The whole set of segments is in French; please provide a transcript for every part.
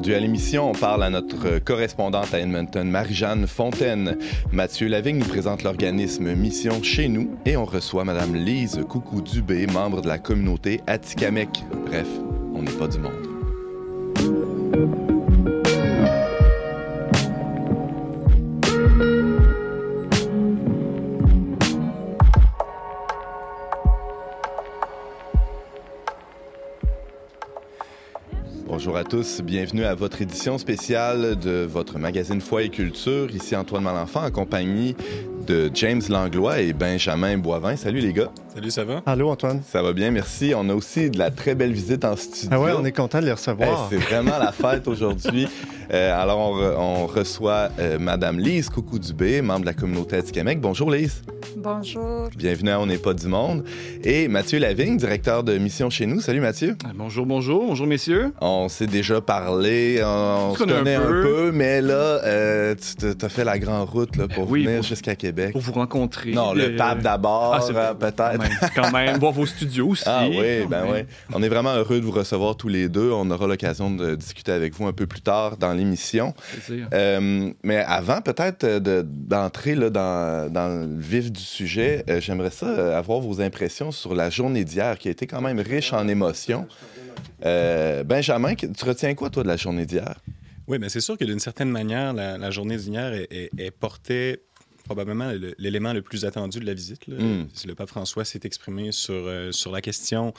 Aujourd'hui à l'émission, on parle à notre correspondante à Edmonton, Marie-Jeanne Fontaine. Mathieu Lavigne nous présente l'organisme Mission chez nous et on reçoit Madame Lise Coucou-Dubé, membre de la communauté Atikamek. Bref, on n'est pas du monde. Tous, bienvenue à votre édition spéciale de votre magazine Foi et Culture. Ici Antoine Malenfant en compagnie de James Langlois et Benjamin Boivin. Salut les gars. Salut, ça va? Allô, Antoine. Ça va bien, merci. On a aussi de la très belle visite en studio. Ah ouais, on est content de les recevoir. Eh, c'est vraiment la fête aujourd'hui. Euh, alors, on, re- on reçoit euh, Madame Lise Coucou-Dubé, membre de la communauté Atikamek. Bonjour Lise. Bonjour. Bienvenue à On n'est pas du monde. Et Mathieu Lavigne, directeur de mission chez nous. Salut Mathieu. Ah, Bonjour, bonjour, bonjour messieurs. On s'est déjà parlé, on, on se connaît un un peu, mais là, euh, tu t'as fait la grande route là, pour oui, venir jusqu'à Québec. Pour vous rencontrer. Non, le Euh, pape d'abord, ah, c'est euh, vrai. peut-être. Quand même, voir vos studios aussi. Ah oui, ben oui. On est vraiment heureux de vous recevoir tous les deux. On aura l'occasion de discuter avec vous un peu plus tard dans l'émission. Euh, mais avant, peut-être euh, de- d'entrer là, dans, dans le vif du sujet, euh, j'aimerais ça euh, avoir vos impressions sur la journée d'hier qui a été quand même riche en émotions. Euh, Benjamin, tu retiens quoi, toi, de la journée d'hier? Oui, mais c'est sûr que d'une certaine manière, la, journée d'hier est, portait probablement le- l'élément le plus attendu de la visite. Mm. Le pape François s'est exprimé sur, euh, sur la question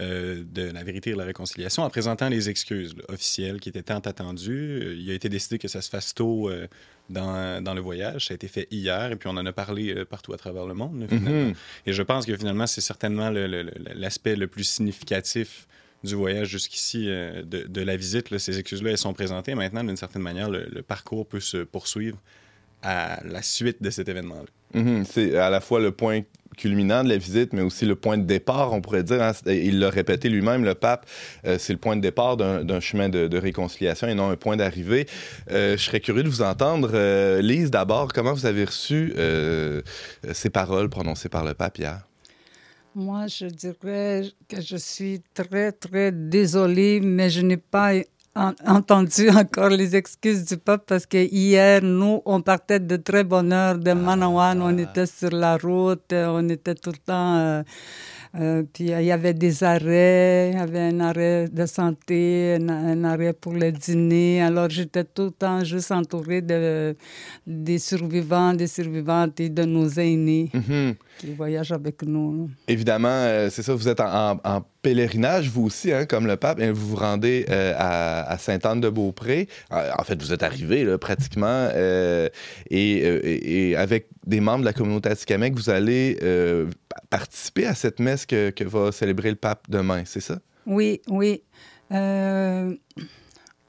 euh, de la vérité et de la réconciliation en présentant les excuses là, officielles qui étaient tant attendues. Euh, Il a été décidé que ça se fasse tôt euh, dans, dans le voyage. Ça a été fait hier et puis on en a parlé partout à travers le monde. là, finalement. Mhm. Et je pense que finalement, c'est certainement le- le- le- l'aspect le plus significatif du voyage jusqu'ici, de, de la visite. là. Ces excuses-là, elles sont présentées. Maintenant, d'une certaine manière, le, le parcours peut se poursuivre à la suite de cet événement-là. Mhm. C'est à la fois le point culminant de la visite, mais aussi le point de départ, on pourrait dire. hein. Il l'a répété lui-même, le pape, euh, c'est le point de départ d'un chemin de, de réconciliation et non un point d'arrivée. Euh, je serais curieux de vous entendre. Euh, Lise, d'abord, comment vous avez reçu euh, ces paroles prononcées par le pape hier? Moi, je dirais que je suis très, très désolée, mais je n'ai pas entendu encore les excuses du peuple parce que hier, nous, on partait de très bonne heure de Manawan. On était sur la route, euh, on était tout le temps. euh, euh, puis il y avait des arrêts, il y avait un arrêt de santé, un, un arrêt pour le dîner. Alors j'étais tout le temps juste entourée de, des survivants, des survivantes et de nos aînés Mhm. Qui voyagent avec nous. Évidemment, euh, c'est ça, vous êtes en, en- en pèlerinage, vous aussi, hein, comme le pape, et vous vous rendez euh, à, à Sainte-Anne-de-Beaupré. Euh, En fait, vous êtes arrivé là, pratiquement, euh, et, et- et avec des membres de la communauté Atikamek, vous allez pa- participer à cette messe que, que va célébrer le pape demain, c'est ça? Oui, oui.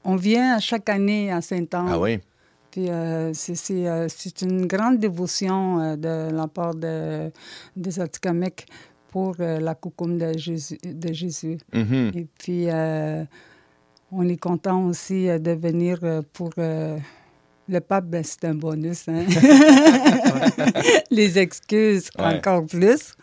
On vient chaque année à Saint-Anne. Ah oui? Puis euh, c'est- c'est euh, c'est une grande dévotion euh, de la part de, des Atikamekw pour la coucoume de Jésus. De Jésus. Mhm. Et puis, on est content aussi de venir pour... le pape, ben, c'est un bonus. hein. Les excuses, Ouais. encore plus.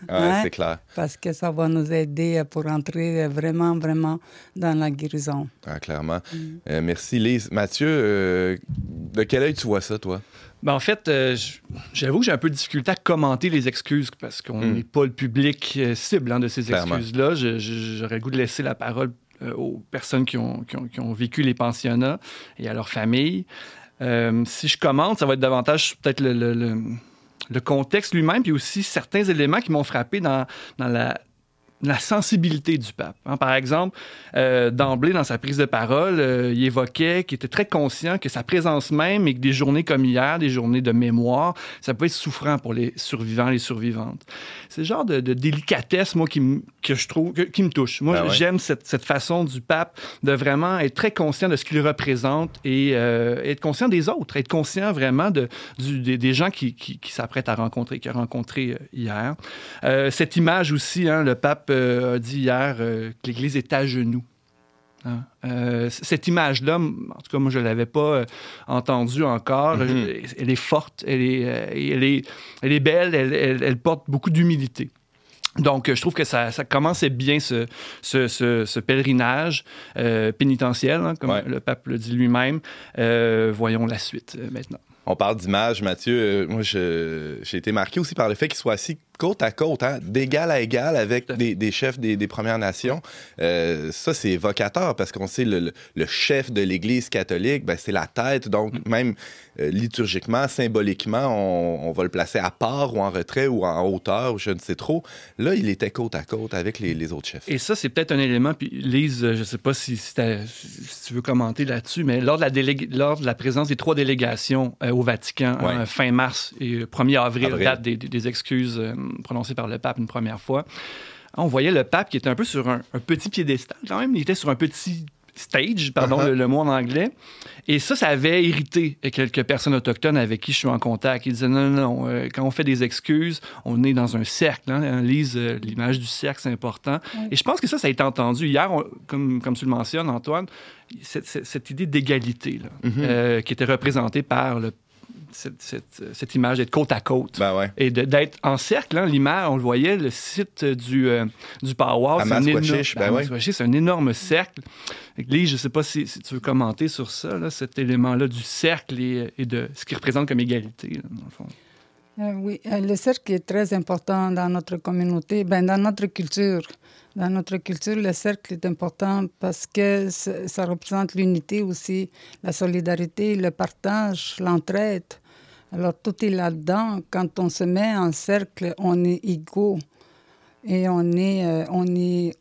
Ouais, hein, c'est clair. parce que ça va nous aider euh, pour entrer euh, vraiment, vraiment dans la guérison. Ah, clairement. Mm. Euh, merci, Lise. Mathieu, euh, de quel œil tu vois ça, toi? Ben, en fait, euh, j'avoue que j'ai un peu de difficulté à commenter les excuses parce qu'on Hmm. n'est pas le public cible hein, de ces excuses-là. J'aurais le goût de laisser la parole aux personnes qui ont, qui ont- qui ont vécu les pensionnats et à leurs familles. Euh, si je commente, ça va être davantage peut-être le, contexte lui-même, puis aussi certains éléments qui m'ont frappé dans la, la sensibilité du pape. hein. Par exemple, euh, d'emblée, dans sa prise de parole, euh, il évoquait qu'il était très conscient que sa présence même et que des journées comme hier, des journées de mémoire, ça peut être souffrant pour les survivants, les survivantes. C'est le genre de, de délicatesse, moi, qui, m- que je trouve, que- qui me touche. Moi, Ah ouais? j'aime cette, cette façon du pape de vraiment être très conscient de ce qu'il représente et euh, être conscient des autres, être conscient vraiment de, du- des, des gens qui, qui, qui s'apprêtent à rencontrer, qu'il a rencontré euh, hier. Cette image aussi, hein, le pape euh, a dit hier euh, que l'Église est à genoux. Hein. Euh, cette image-là, en tout cas, moi, je ne l'avais pas euh, entendue encore. Mhm. Je- Elle est forte, elle est, euh, elle est, elle est belle, elle, elle- elle porte beaucoup d'humilité. Donc, je trouve que ça, ça commençait bien ce, ce, ce, pèlerinage euh, pénitentiel, hein, comme le pape le dit lui-même. Euh, voyons la suite euh, maintenant. On parle d'image, Mathieu. moi, j'ai été marqué aussi par le fait qu'il soit assis côte à côte, hein, d'égal à égal avec des, chefs des, Premières Nations. Euh, ça, c'est évocateur parce qu'on sait le, le chef de l'Église catholique, ben, c'est la tête. Donc, mm. même euh, liturgiquement, symboliquement, on, va le placer à part ou en retrait ou en hauteur, ou je ne sais trop. Là, il était côte à côte avec les, autres chefs. Et ça, c'est peut-être un élément. Puis, Lise, je ne sais pas si, si, tu veux commenter là-dessus, mais lors de, la lors de la présence des trois délégations euh, au Vatican, hein, fin mars et 1er avril, date des, excuses prononcé par le pape une première fois, on voyait le pape qui était un peu sur un, petit piédestal quand même. Il était sur un petit stage, pardon uh-huh. le, mot en anglais. Et ça, ça avait irrité quelques personnes autochtones avec qui je suis en contact. Ils disaient non, non, non, euh, quand on fait des excuses, on est dans un cercle. Hein. On lise euh, l'image du cercle, c'est important. Et je pense que ça, ça a été entendu. Hier, comme, comme tu le mentionnes, Antoine, cette, idée d'égalité mm-hmm. euh, qui était représentée par le cette, image d'être côte à côte. Ben Et d'être en cercle, hein, l'image, on le voyait, le site du, euh, du Power, c'est un, ben c'est un énorme cercle. Lise, je ne sais pas si, tu veux commenter sur ça, cet élément-là du cercle et, de ce qu'il représente comme égalité, dans le fond. Euh, oui, euh, le cercle est très important dans notre communauté, ben, dans notre culture. Dans notre culture, le cercle est important parce que ça représente l'unité aussi, la solidarité, le partage, l'entraide. Alors tout est là-dedans. Quand on se met en cercle, on est égaux et on euh,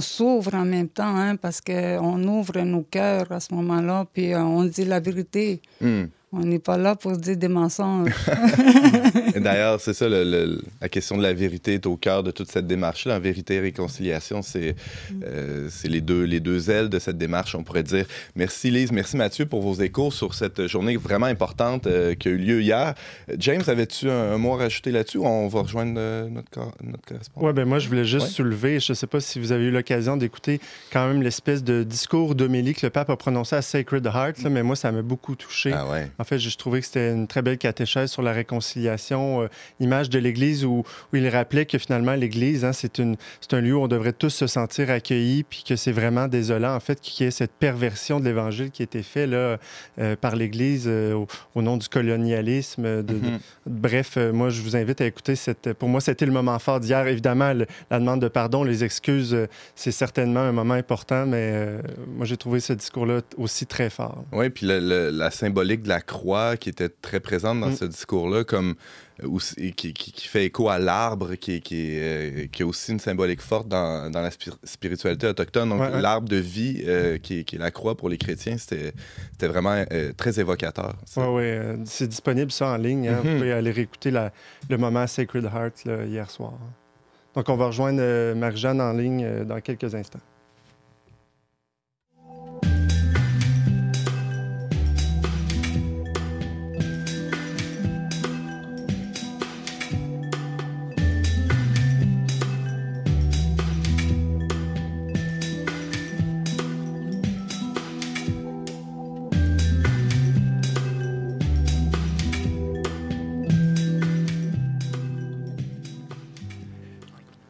s'ouvre en même temps, hein, parce qu'on ouvre nos cœurs à ce moment-là, puis euh, on dit la vérité. Hmm. On n'est pas là pour dire des mensonges. D'ailleurs, c'est ça, la question de la vérité est au cœur de toute cette démarche-là. Vérité et réconciliation, c'est euh, les, deux, les deux ailes de cette démarche, on pourrait dire. Merci Lise, merci Mathieu pour vos échos sur cette journée vraiment importante euh, qui a eu lieu hier. James, avais-tu un, mot à rajouter là-dessus ou on va rejoindre euh, notre, notre correspondant? Oui, ben moi, je voulais juste soulever, je ne sais pas si vous avez eu l'occasion d'écouter quand même l'espèce de discours d'homélie que le pape a prononcé à Sacred Heart, mais moi, ça m'a beaucoup touché. Ah ouais. En fait, je trouvais que c'était une très belle catéchèse sur la réconciliation, euh, image de l'Église où, où, il rappelait que finalement, l'Église, hein, c'est un lieu où on devrait tous se sentir accueillis, puis que c'est vraiment désolant, en fait, qu'il y ait cette perversion de l'Évangile qui a été faite là, euh, par l'Église euh, au, nom du colonialisme. De, mm-hmm. bref, moi, je vous invite à écouter cette. Pour moi, c'était le moment fort d'hier. Évidemment, la demande de pardon, les excuses, c'est certainement un moment important, mais moi, j'ai trouvé ce discours-là aussi très fort. Oui, puis la symbolique de la croix qui était très présente dans mm. ce discours-là, comme euh, qui, qui, fait écho à l'arbre, qui, qui, euh, qui, a aussi une symbolique forte dans, dans la spiritualité autochtone. Donc, l'arbre de vie, euh, qui, est la croix pour les chrétiens, c'était vraiment très évocateur. Oui, oui. c'est disponible ça en ligne. Hein. Vous mm-hmm. pouvez aller réécouter la, le moment Sacred Heart hier soir. Donc, on va rejoindre Marie-Jeanne en ligne dans quelques instants.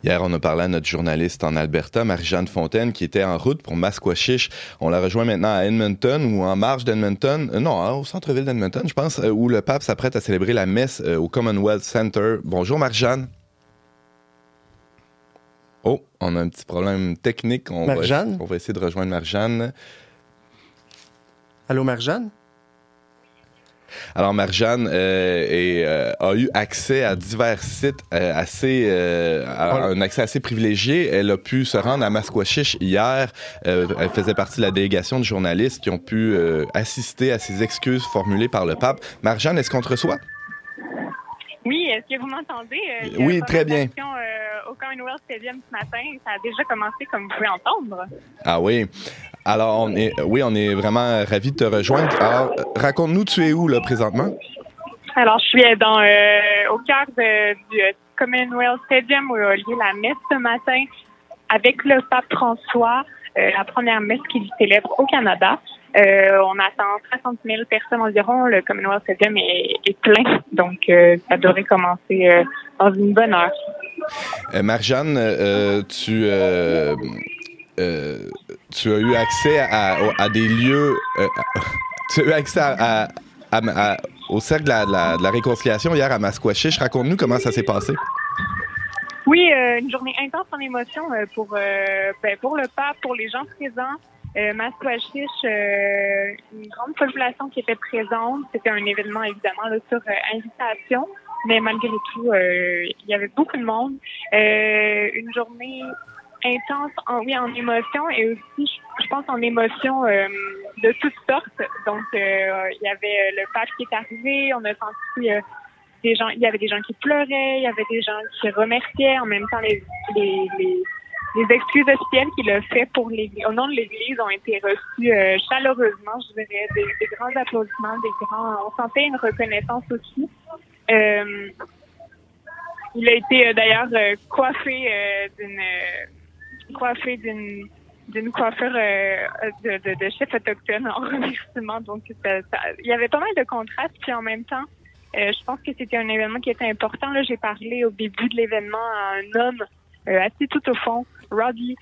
Hier, on a parlé à notre journaliste en Alberta, Marie-Jeanne Fontaine, qui était en route pour Masquachish. On la rejoint maintenant à Edmonton ou en marge d'Edmonton. Euh, non, hein, au centre-ville d'Edmonton, je pense, euh, où le pape s'apprête à célébrer la messe euh, au Commonwealth Center. Bonjour, Marie-Jeanne. Oh, on a un petit problème technique. On, Va, on va essayer de rejoindre Marie-Jeanne. Allô, Marie-Jeanne? Alors, Marjane euh, euh, a eu accès à divers sites euh, assez, un accès assez privilégié. Elle a pu se rendre à Masquachish hier. elle faisait partie de la délégation de journalistes qui ont pu assister à ces excuses formulées par le pape. Marjane, est-ce qu'on te reçoit? Oui, est-ce que vous m'entendez? oui, très bien. au Commonwealth Stadium ce matin, ça a déjà commencé, comme vous pouvez entendre. Ah oui. Alors, on est, oui, on est vraiment ravis de te rejoindre. Alors, raconte-nous, tu es où, là, présentement? Alors, je suis dans, euh, au cœur du euh, Commonwealth Stadium où a lieu la messe ce matin avec le pape François, euh, la première messe qu'il célèbre au Canada. on attend 60 000 personnes environ. Le Commonwealth Stadium est, est plein, donc ça devrait commencer dans une bonne heure. Marjane, tu tu as eu accès à, des lieux. tu as eu accès à, au cercle de la, réconciliation hier à Masquachiche. Raconte-nous comment ça s'est passé. Oui, euh, une journée intense en émotion euh, pour, euh, ben, pour le pape, pour les gens présents. Euh, une grande population qui était présente. C'était un événement évidemment sur invitation, mais malgré tout, il y avait beaucoup de monde. une journée intense, en, oui, en émotion et aussi, je, pense, en émotion euh, de toutes sortes. Donc, euh, il y avait le pape qui est arrivé, on a senti euh, des gens, il y avait des gens qui pleuraient, il y avait des gens qui remerciaient, en même temps, les, les, les, les excuses officielles qu'il a fait pour l'Église, au nom de l'Église ont été reçues chaleureusement, je dirais, des, des, grands applaudissements, des grands, on sentait une reconnaissance aussi. il a été d'ailleurs coiffé d'une coiffé d'une d'une coiffure euh, de, de, chef autochtone en remerciement. Donc, il y avait pas mal de contrastes. Puis en même temps, euh, je pense que c'était un événement qui était important. J'ai parlé au début de l'événement à un homme euh, assis tout au fond, Roddy,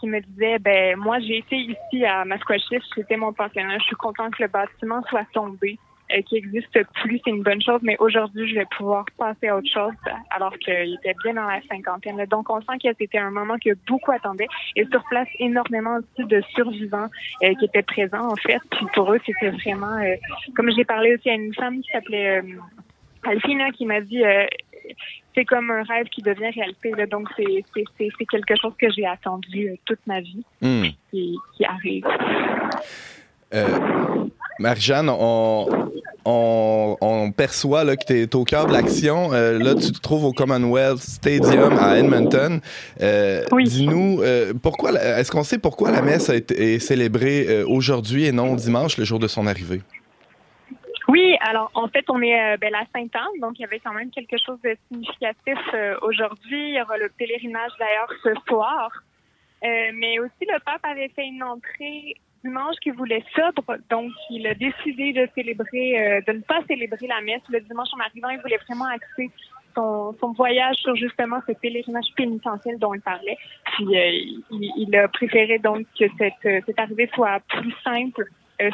qui me disait, ben moi, j'ai été ici à Masquachish, c'était mon pensionnat. Je suis content que le bâtiment soit tombé. Euh, qui existe plus, c'est une bonne chose, mais aujourd'hui, je vais pouvoir passer à autre chose alors qu'il était bien dans la cinquantaine. Donc, on sent que c'était un moment que beaucoup attendaient et sur place, énormément aussi de survivants euh, qui étaient présents, en fait. Puis pour eux, c'était vraiment, euh, comme j'ai parlé aussi à une femme qui s'appelait Alfina, qui m'a dit, c'est comme un rêve qui devient réalité. Là. Donc, c'est quelque chose que j'ai attendu toute ma vie hmm. qui, qui, arrive. Marie-Jeanne, on, perçoit là, que tu es au cœur de l'action. Euh, là, tu te trouves au Commonwealth Stadium à Edmonton. Euh, dis-nous, euh, pourquoi est-ce qu'on sait pourquoi la messe est célébrée aujourd'hui et non dimanche, le jour de son arrivée? Oui, alors en fait, on est ben, la Sainte-Anne, donc il y avait quand même quelque chose de significatif aujourd'hui. Il y aura le pèlerinage d'ailleurs ce soir. mais aussi, le pape avait fait une entrée dimanche qui voulait sobre, donc il a décidé de célébrer, euh, de ne pas célébrer la messe le dimanche en arrivant. Il voulait vraiment axer son, son voyage sur justement ce pèlerinage pénitentiel dont il parlait. Puis euh, il, a préféré donc que cette, euh, cette arrivée soit plus simple,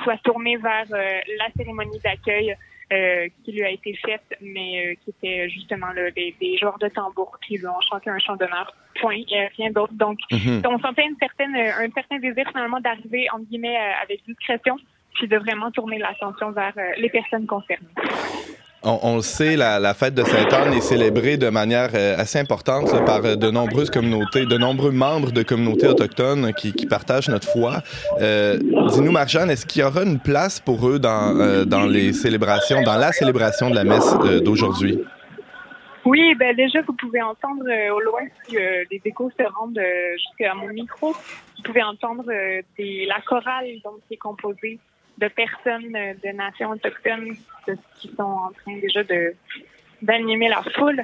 soit tournée vers la cérémonie d'accueil euh, qui lui a été faite, mais euh, qui était justement là, des, des, joueurs de tambour qui lui ont chanté un chant d'honneur. Point, rien d'autre. Donc, mhm. on sentait une certaine, un certain désir finalement d'arriver, entre guillemets, euh, avec discrétion, puis de vraiment tourner l'attention vers les personnes concernées on, le sait, la, fête de Sainte-Anne est célébrée de manière euh, assez importante par euh, de nombreuses communautés, de nombreux membres de communautés autochtones qui, partagent notre foi. Euh, dis-nous, Marjane, est-ce qu'il y aura une place pour eux dans, les célébrations, dans la célébration de la messe d'aujourd'hui? Oui, ben déjà, vous pouvez entendre au loin, si les échos se rendent jusqu'à mon micro, vous pouvez entendre la chorale donc, qui est composée de personnes de nations autochtones qui sont en train déjà de d'animer la foule.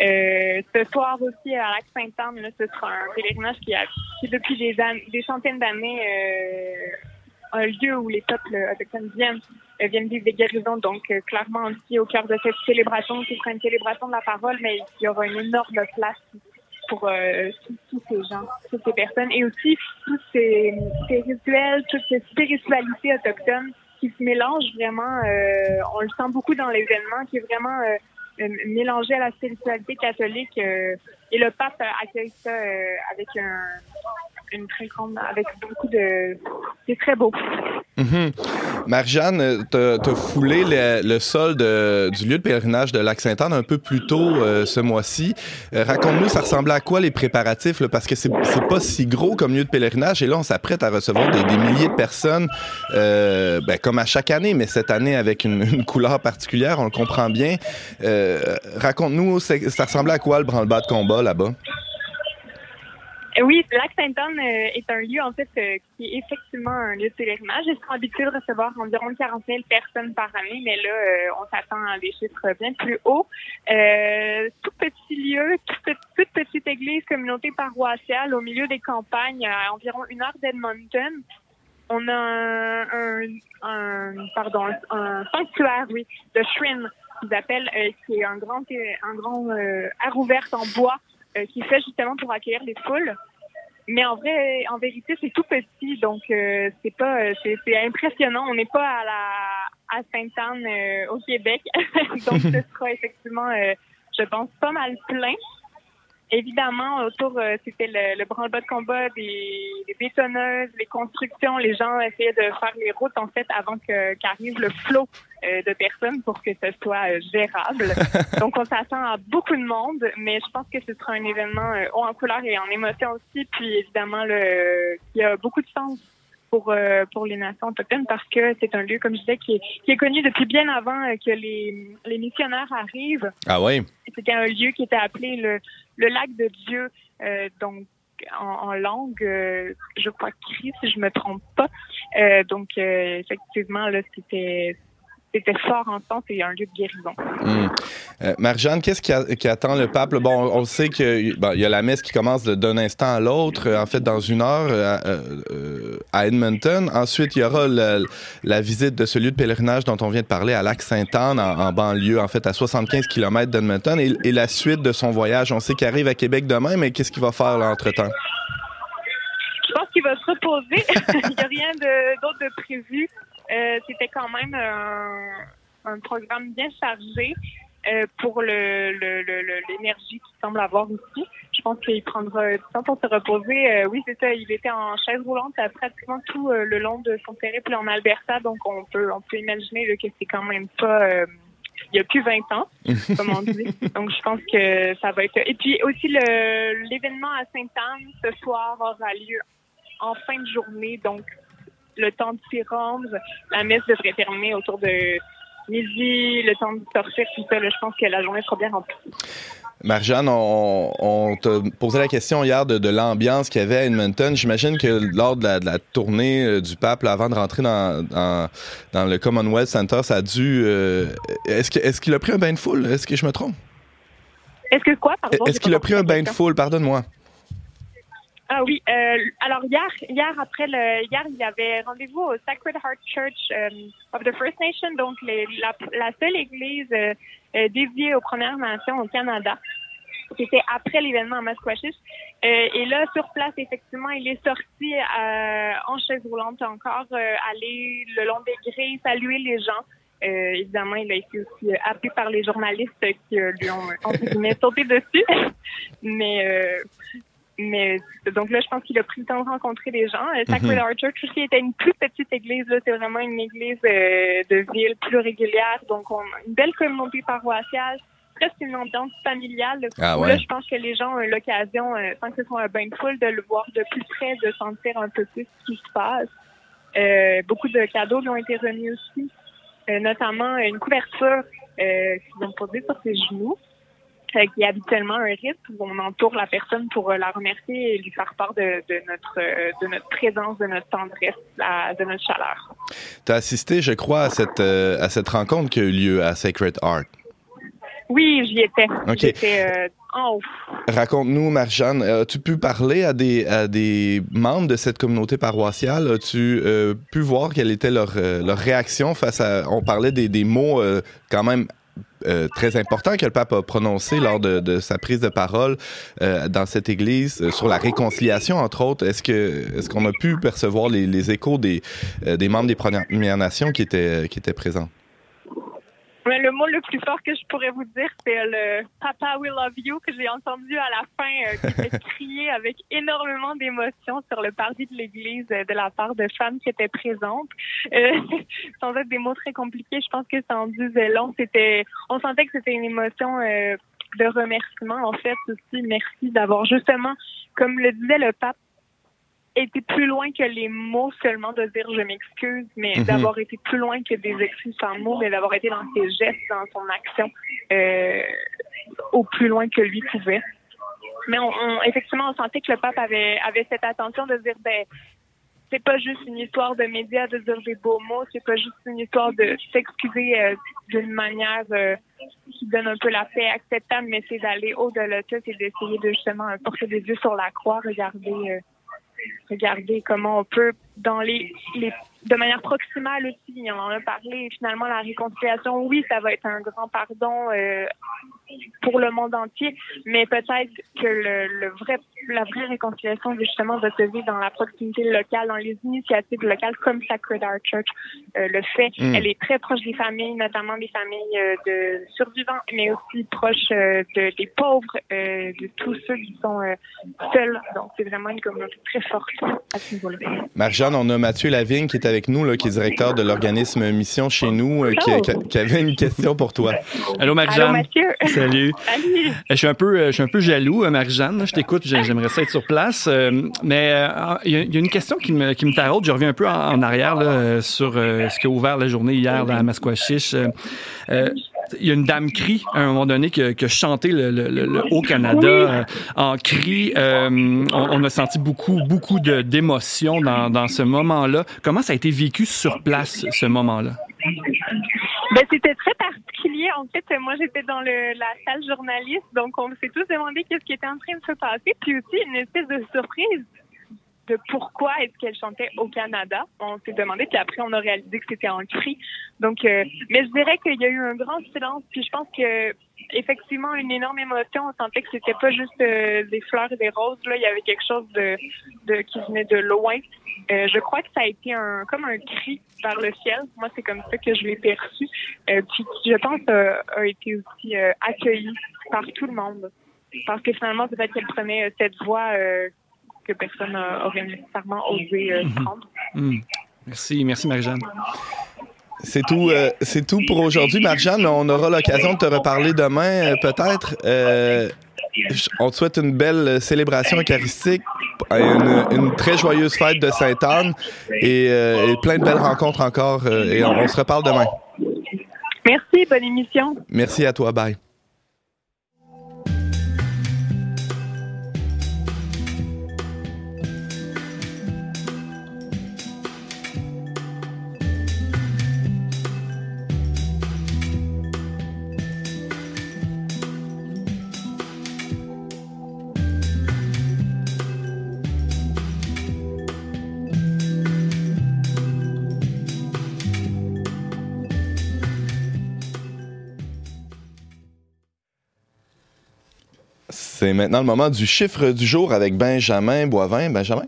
Euh, ce soir aussi à Lac Sainte-Anne, ce sera un pèlerinage qui a qui depuis des, des centaines d'années euh, un lieu où les peuples autochtones viennent euh, viennent vivre des guérisons. Donc euh, clairement aussi au cœur de cette célébration, qui sera une célébration de la parole, mais il y aura une énorme place pour euh, tous, ces gens, toutes ces personnes, et aussi tous ces, rituels, toute cette spiritualité autochtone qui se mélange vraiment. Euh, on le sent beaucoup dans l'événement, qui est vraiment euh, mélangé à la spiritualité catholique. et le pape accueille ça avec un, une très grande, avec beaucoup de. C'est très beau. Mm Marjane, tu as, foulé le, sol du lieu de pèlerinage de Lac-Saint-Anne un peu plus tôt euh, ce mois-ci. Euh, raconte-nous, ça ressemblait à quoi les préparatifs? parce que c'est pas si gros comme lieu de pèlerinage et là, on s'apprête à recevoir des, milliers de personnes, euh, ben, comme à chaque année, mais cette année avec une, couleur particulière, on le comprend bien. Raconte-nous, ça ressemblait à quoi le branle-bas de combat là-bas? Euh, oui, Lac Saint-Anne euh, est un lieu, en fait, euh, qui est effectivement un lieu de pèlerinage. Ils sont habitués de recevoir environ 40 000 personnes par année, mais là, on s'attend à des chiffres bien plus hauts. tout petit lieu, toute, petite église, communauté paroissiale au milieu des campagnes, à environ une heure d'Edmonton. on a un, un, pardon, un, sanctuaire, oui, de Shrin, qu'ils appellent, euh, qui est un grand, un grand euh, air ouvert en bois euh, qui fait justement pour accueillir les foules. Mais en vrai, en vérité, c'est tout petit, donc euh, c'est pas, c'est impressionnant. On n'est pas à la à Sainte-Anne au Québec, donc ce sera effectivement, je pense, pas mal plein. Évidemment, autour, euh, c'était le, le branle-bas de combat des, bétonneuses, les constructions. Les gens essayaient de faire les routes, en fait, avant que qu'arrive le flot euh, de personnes pour que ce soit euh, gérable. Donc, on s'attend à beaucoup de monde, mais je pense que ce sera un événement haut en couleur et en émotion aussi. Puis, évidemment, le, qui a beaucoup de sens pour pour les nations autochtones parce que c'est un lieu, comme je disais, qui est, qui est connu depuis bien avant que les, les missionnaires arrivent. Ah oui. C'était un lieu qui était appelé le le lac de Dieu, euh, donc en, langue, euh, je crois cri si je me trompe pas. Euh, donc effectivement là, c'était c'était fort en sens et un lieu de guérison. Hum. Marjane, qu'est-ce qui, attend le pape? Bon, on, sait qu'il y a la messe qui commence d'un instant à l'autre, en fait, dans une heure à, Edmonton. Ensuite, il y aura la, visite de ce lieu de pèlerinage dont on vient de parler à Lac-Sainte-Anne, en, banlieue, en fait, à 75 km d'Edmonton. Et, la suite de son voyage, on sait qu'il arrive à Québec demain, mais qu'est-ce qu'il va faire là, entre-temps? Je pense qu'il va se reposer. il n'y a rien d'autre de, prévu. Euh, c'était quand même un, programme bien chargé euh, pour l'énergie le, qu'il semble avoir aussi. Je pense qu'il prendra du temps pour se reposer. Euh, oui, c'est ça. Il était en chaise roulante pratiquement tout le long de son périple en Alberta, donc on peut on peut imaginer que c'est quand même pas il y a plus 20 ans, comme on dit. Donc, je pense que ça va être. Et puis aussi, l'événement à Sainte-Anne ce soir aura lieu en fin de journée. Donc, le temps de s'y rendre. La messe devrait terminer autour de midi, le temps de sortir, tout ça. je pense que la journée sera bien remplie. Marjane, on, on te posait la question hier de, l'ambiance qu'il y avait à Edmonton. J'imagine que lors de la, tournée euh, du pape, avant de rentrer dans, dans, le Commonwealth Center, ça a dû... Euh, est-ce qu'il est qu'il a pris un bain de foule? Est-ce que je me trompe? Est-ce que quoi? Est-ce qu'il a pris un bain de foule? Pardonne-moi. Ah oui, euh, alors hier, hier après le, hier il y avait rendez-vous au Sacred Heart Church euh, of the First Nation, donc la, seule église euh, euh, dédiée aux Premières Nations au Canada. C'était après l'événement à Masquachish. Euh, et là, sur place, effectivement, il est sorti en chaise roulante encore, aller le long des grilles, saluer les gens. Euh, évidemment, il a été aussi appelé par les journalistes qui lui ont, entre sauté dessus. Mais euh, mais donc là, je pense qu'il a pris le temps de rencontrer des gens. Euh, Sacred. Heart Church aussi était une plus petite église. Là, c'est vraiment une église euh, de ville plus régulière. Donc, on a une belle communauté paroissiale, presque une ambiance familiale. Ah Là, je pense que les gens ont l'occasion, euh, sans que ce soit un bain de foule, de le voir de plus près, de sentir un peu plus ce qui se passe. Euh, beaucoup de cadeaux lui ont été remis aussi, notamment une couverture qu'ils ont posée sur ses genoux qui est habituellement un rite où on entoure la personne pour euh, la remercier et lui faire part de, notre, euh, de notre présence, de notre tendresse, de notre chaleur. Tu as assisté, je crois, à cette, euh, à cette rencontre qui a eu lieu à Sacred Art. Oui, j'y étais. J'étais en haut. Raconte-nous, Marjane, as-tu pu parler à des, à des membres de cette communauté paroissiale? As-tu pu voir quelle était leur, leur réaction face à... On parlait des, des mots quand même euh, très important que le pape a prononcé lors de, sa prise de parole euh, dans cette église euh, sur la réconciliation, entre autres. Est-ce que est-ce qu'on a pu percevoir les, échos des, des membres des Premières Nations qui étaient, qui étaient présents? Le mot le plus fort que je pourrais vous dire, c'est le Papa We Love You que j'ai entendu à la fin, euh, qui était crié avec énormément d'émotion sur le parvis de l'Église euh, de la part de femmes qui étaient présentes. Euh, sans être des mots très compliqués, je pense que ça en disait long. C'était, on sentait que c'était une émotion de remerciement en fait aussi. Merci d'avoir justement, comme le disait le pape été plus loin que les mots seulement de dire je m'excuse, mais mhm. d'avoir été plus loin que des excuses sans mots, mais d'avoir été dans ses gestes, dans son action, euh, au plus loin que lui pouvait. Mais on, effectivement, on sentait que le pape avait, avait cette attention de dire, ben, c'est pas juste une histoire de médias de dire des beaux mots, c'est pas juste une histoire de s'excuser euh, d'une manière euh, qui donne un peu la paix acceptable, mais c'est d'aller au-delà de ça, c'est d'essayer de justement porter des yeux sur la croix, regarder regarder comment on peut dans les de manière proximale aussi, on en a parlé. Finalement, la réconciliation, oui, ça va être un grand pardon euh, pour le monde entier, mais peut-être que le, le, vrai, la vraie réconciliation, justement, va se vivre dans la proximité locale, dans les initiatives locales, comme Sacred Heart Church euh, le fait. Mm. Elle est très proche des familles, notamment des familles euh, de survivants, mais aussi proche de, des pauvres, de tous ceux qui sont seuls. Donc, c'est vraiment une communauté très forte à ce niveau-là. Marjane, on a Mathieu Lavigne qui est avec nous, là, qui est directeur de l'organisme Mission chez nous, euh, qui, qui- qui avait une question pour toi. Allô. Mathieu? Salut. Salut! Euh, Je suis un peu, euh, je suis un peu jaloux, Marie-Jeanne. là. Je t'écoute, j'ai- j'aimerais ça être sur place. Mais euh, il y, a- il y a une question qui me, qui me taraude. Je reviens un peu en, en arrière là, sur euh, ce qui a ouvert la journée hier là, à Masquachiche. Il y a une dame cri à un moment donné qui, a- qui a chanté le, le- Haut-Canada euh, en cri. Euh, on, on a senti beaucoup, beaucoup de- d'émotions dans, dans ce moment-là. Comment ça a été vécu sur place, ce moment-là? Ben, c'était très particulier. En fait, moi, j'étais dans le, la salle journaliste, donc on s'est tous demandé qu'est-ce qui était en train de se passer. Puis aussi, une espèce de surprise de pourquoi est-ce qu'elle chantait au Canada. On s'est demandé, puis après, on a réalisé que c'était en cri. Donc, euh, mais je dirais qu'il y a eu un grand silence, puis je pense que effectivement une énorme émotion. On sentait que c'était pas juste euh, des fleurs et des roses. Là, il y avait quelque chose de, qui venait de loin. Euh, je crois que ça a été un comme un cri vers le ciel. Moi, c'est comme ça que je l'ai perçu. Euh, puis je pense, a été aussi accueilli par tout le monde. Parce que finalement, peut-être qu'elle prenait cette voix que personne euh, aurait nécessairement osé euh, prendre. Hmm. Merci, merci Marie-Jeanne. C'est tout, euh, c'est tout pour aujourd'hui, Marjane. On aura l'occasion de te reparler demain, euh, peut-être. Euh, on te souhaite une belle célébration eucharistique, une, une très joyeuse fête de Sainte-Anne et, euh, et plein de belles rencontres encore. euh, et on, on se reparle demain. Merci, bonne émission. Merci à toi. Bye. C'est maintenant le moment du chiffre du jour avec Benjamin Boivin. Benjamin?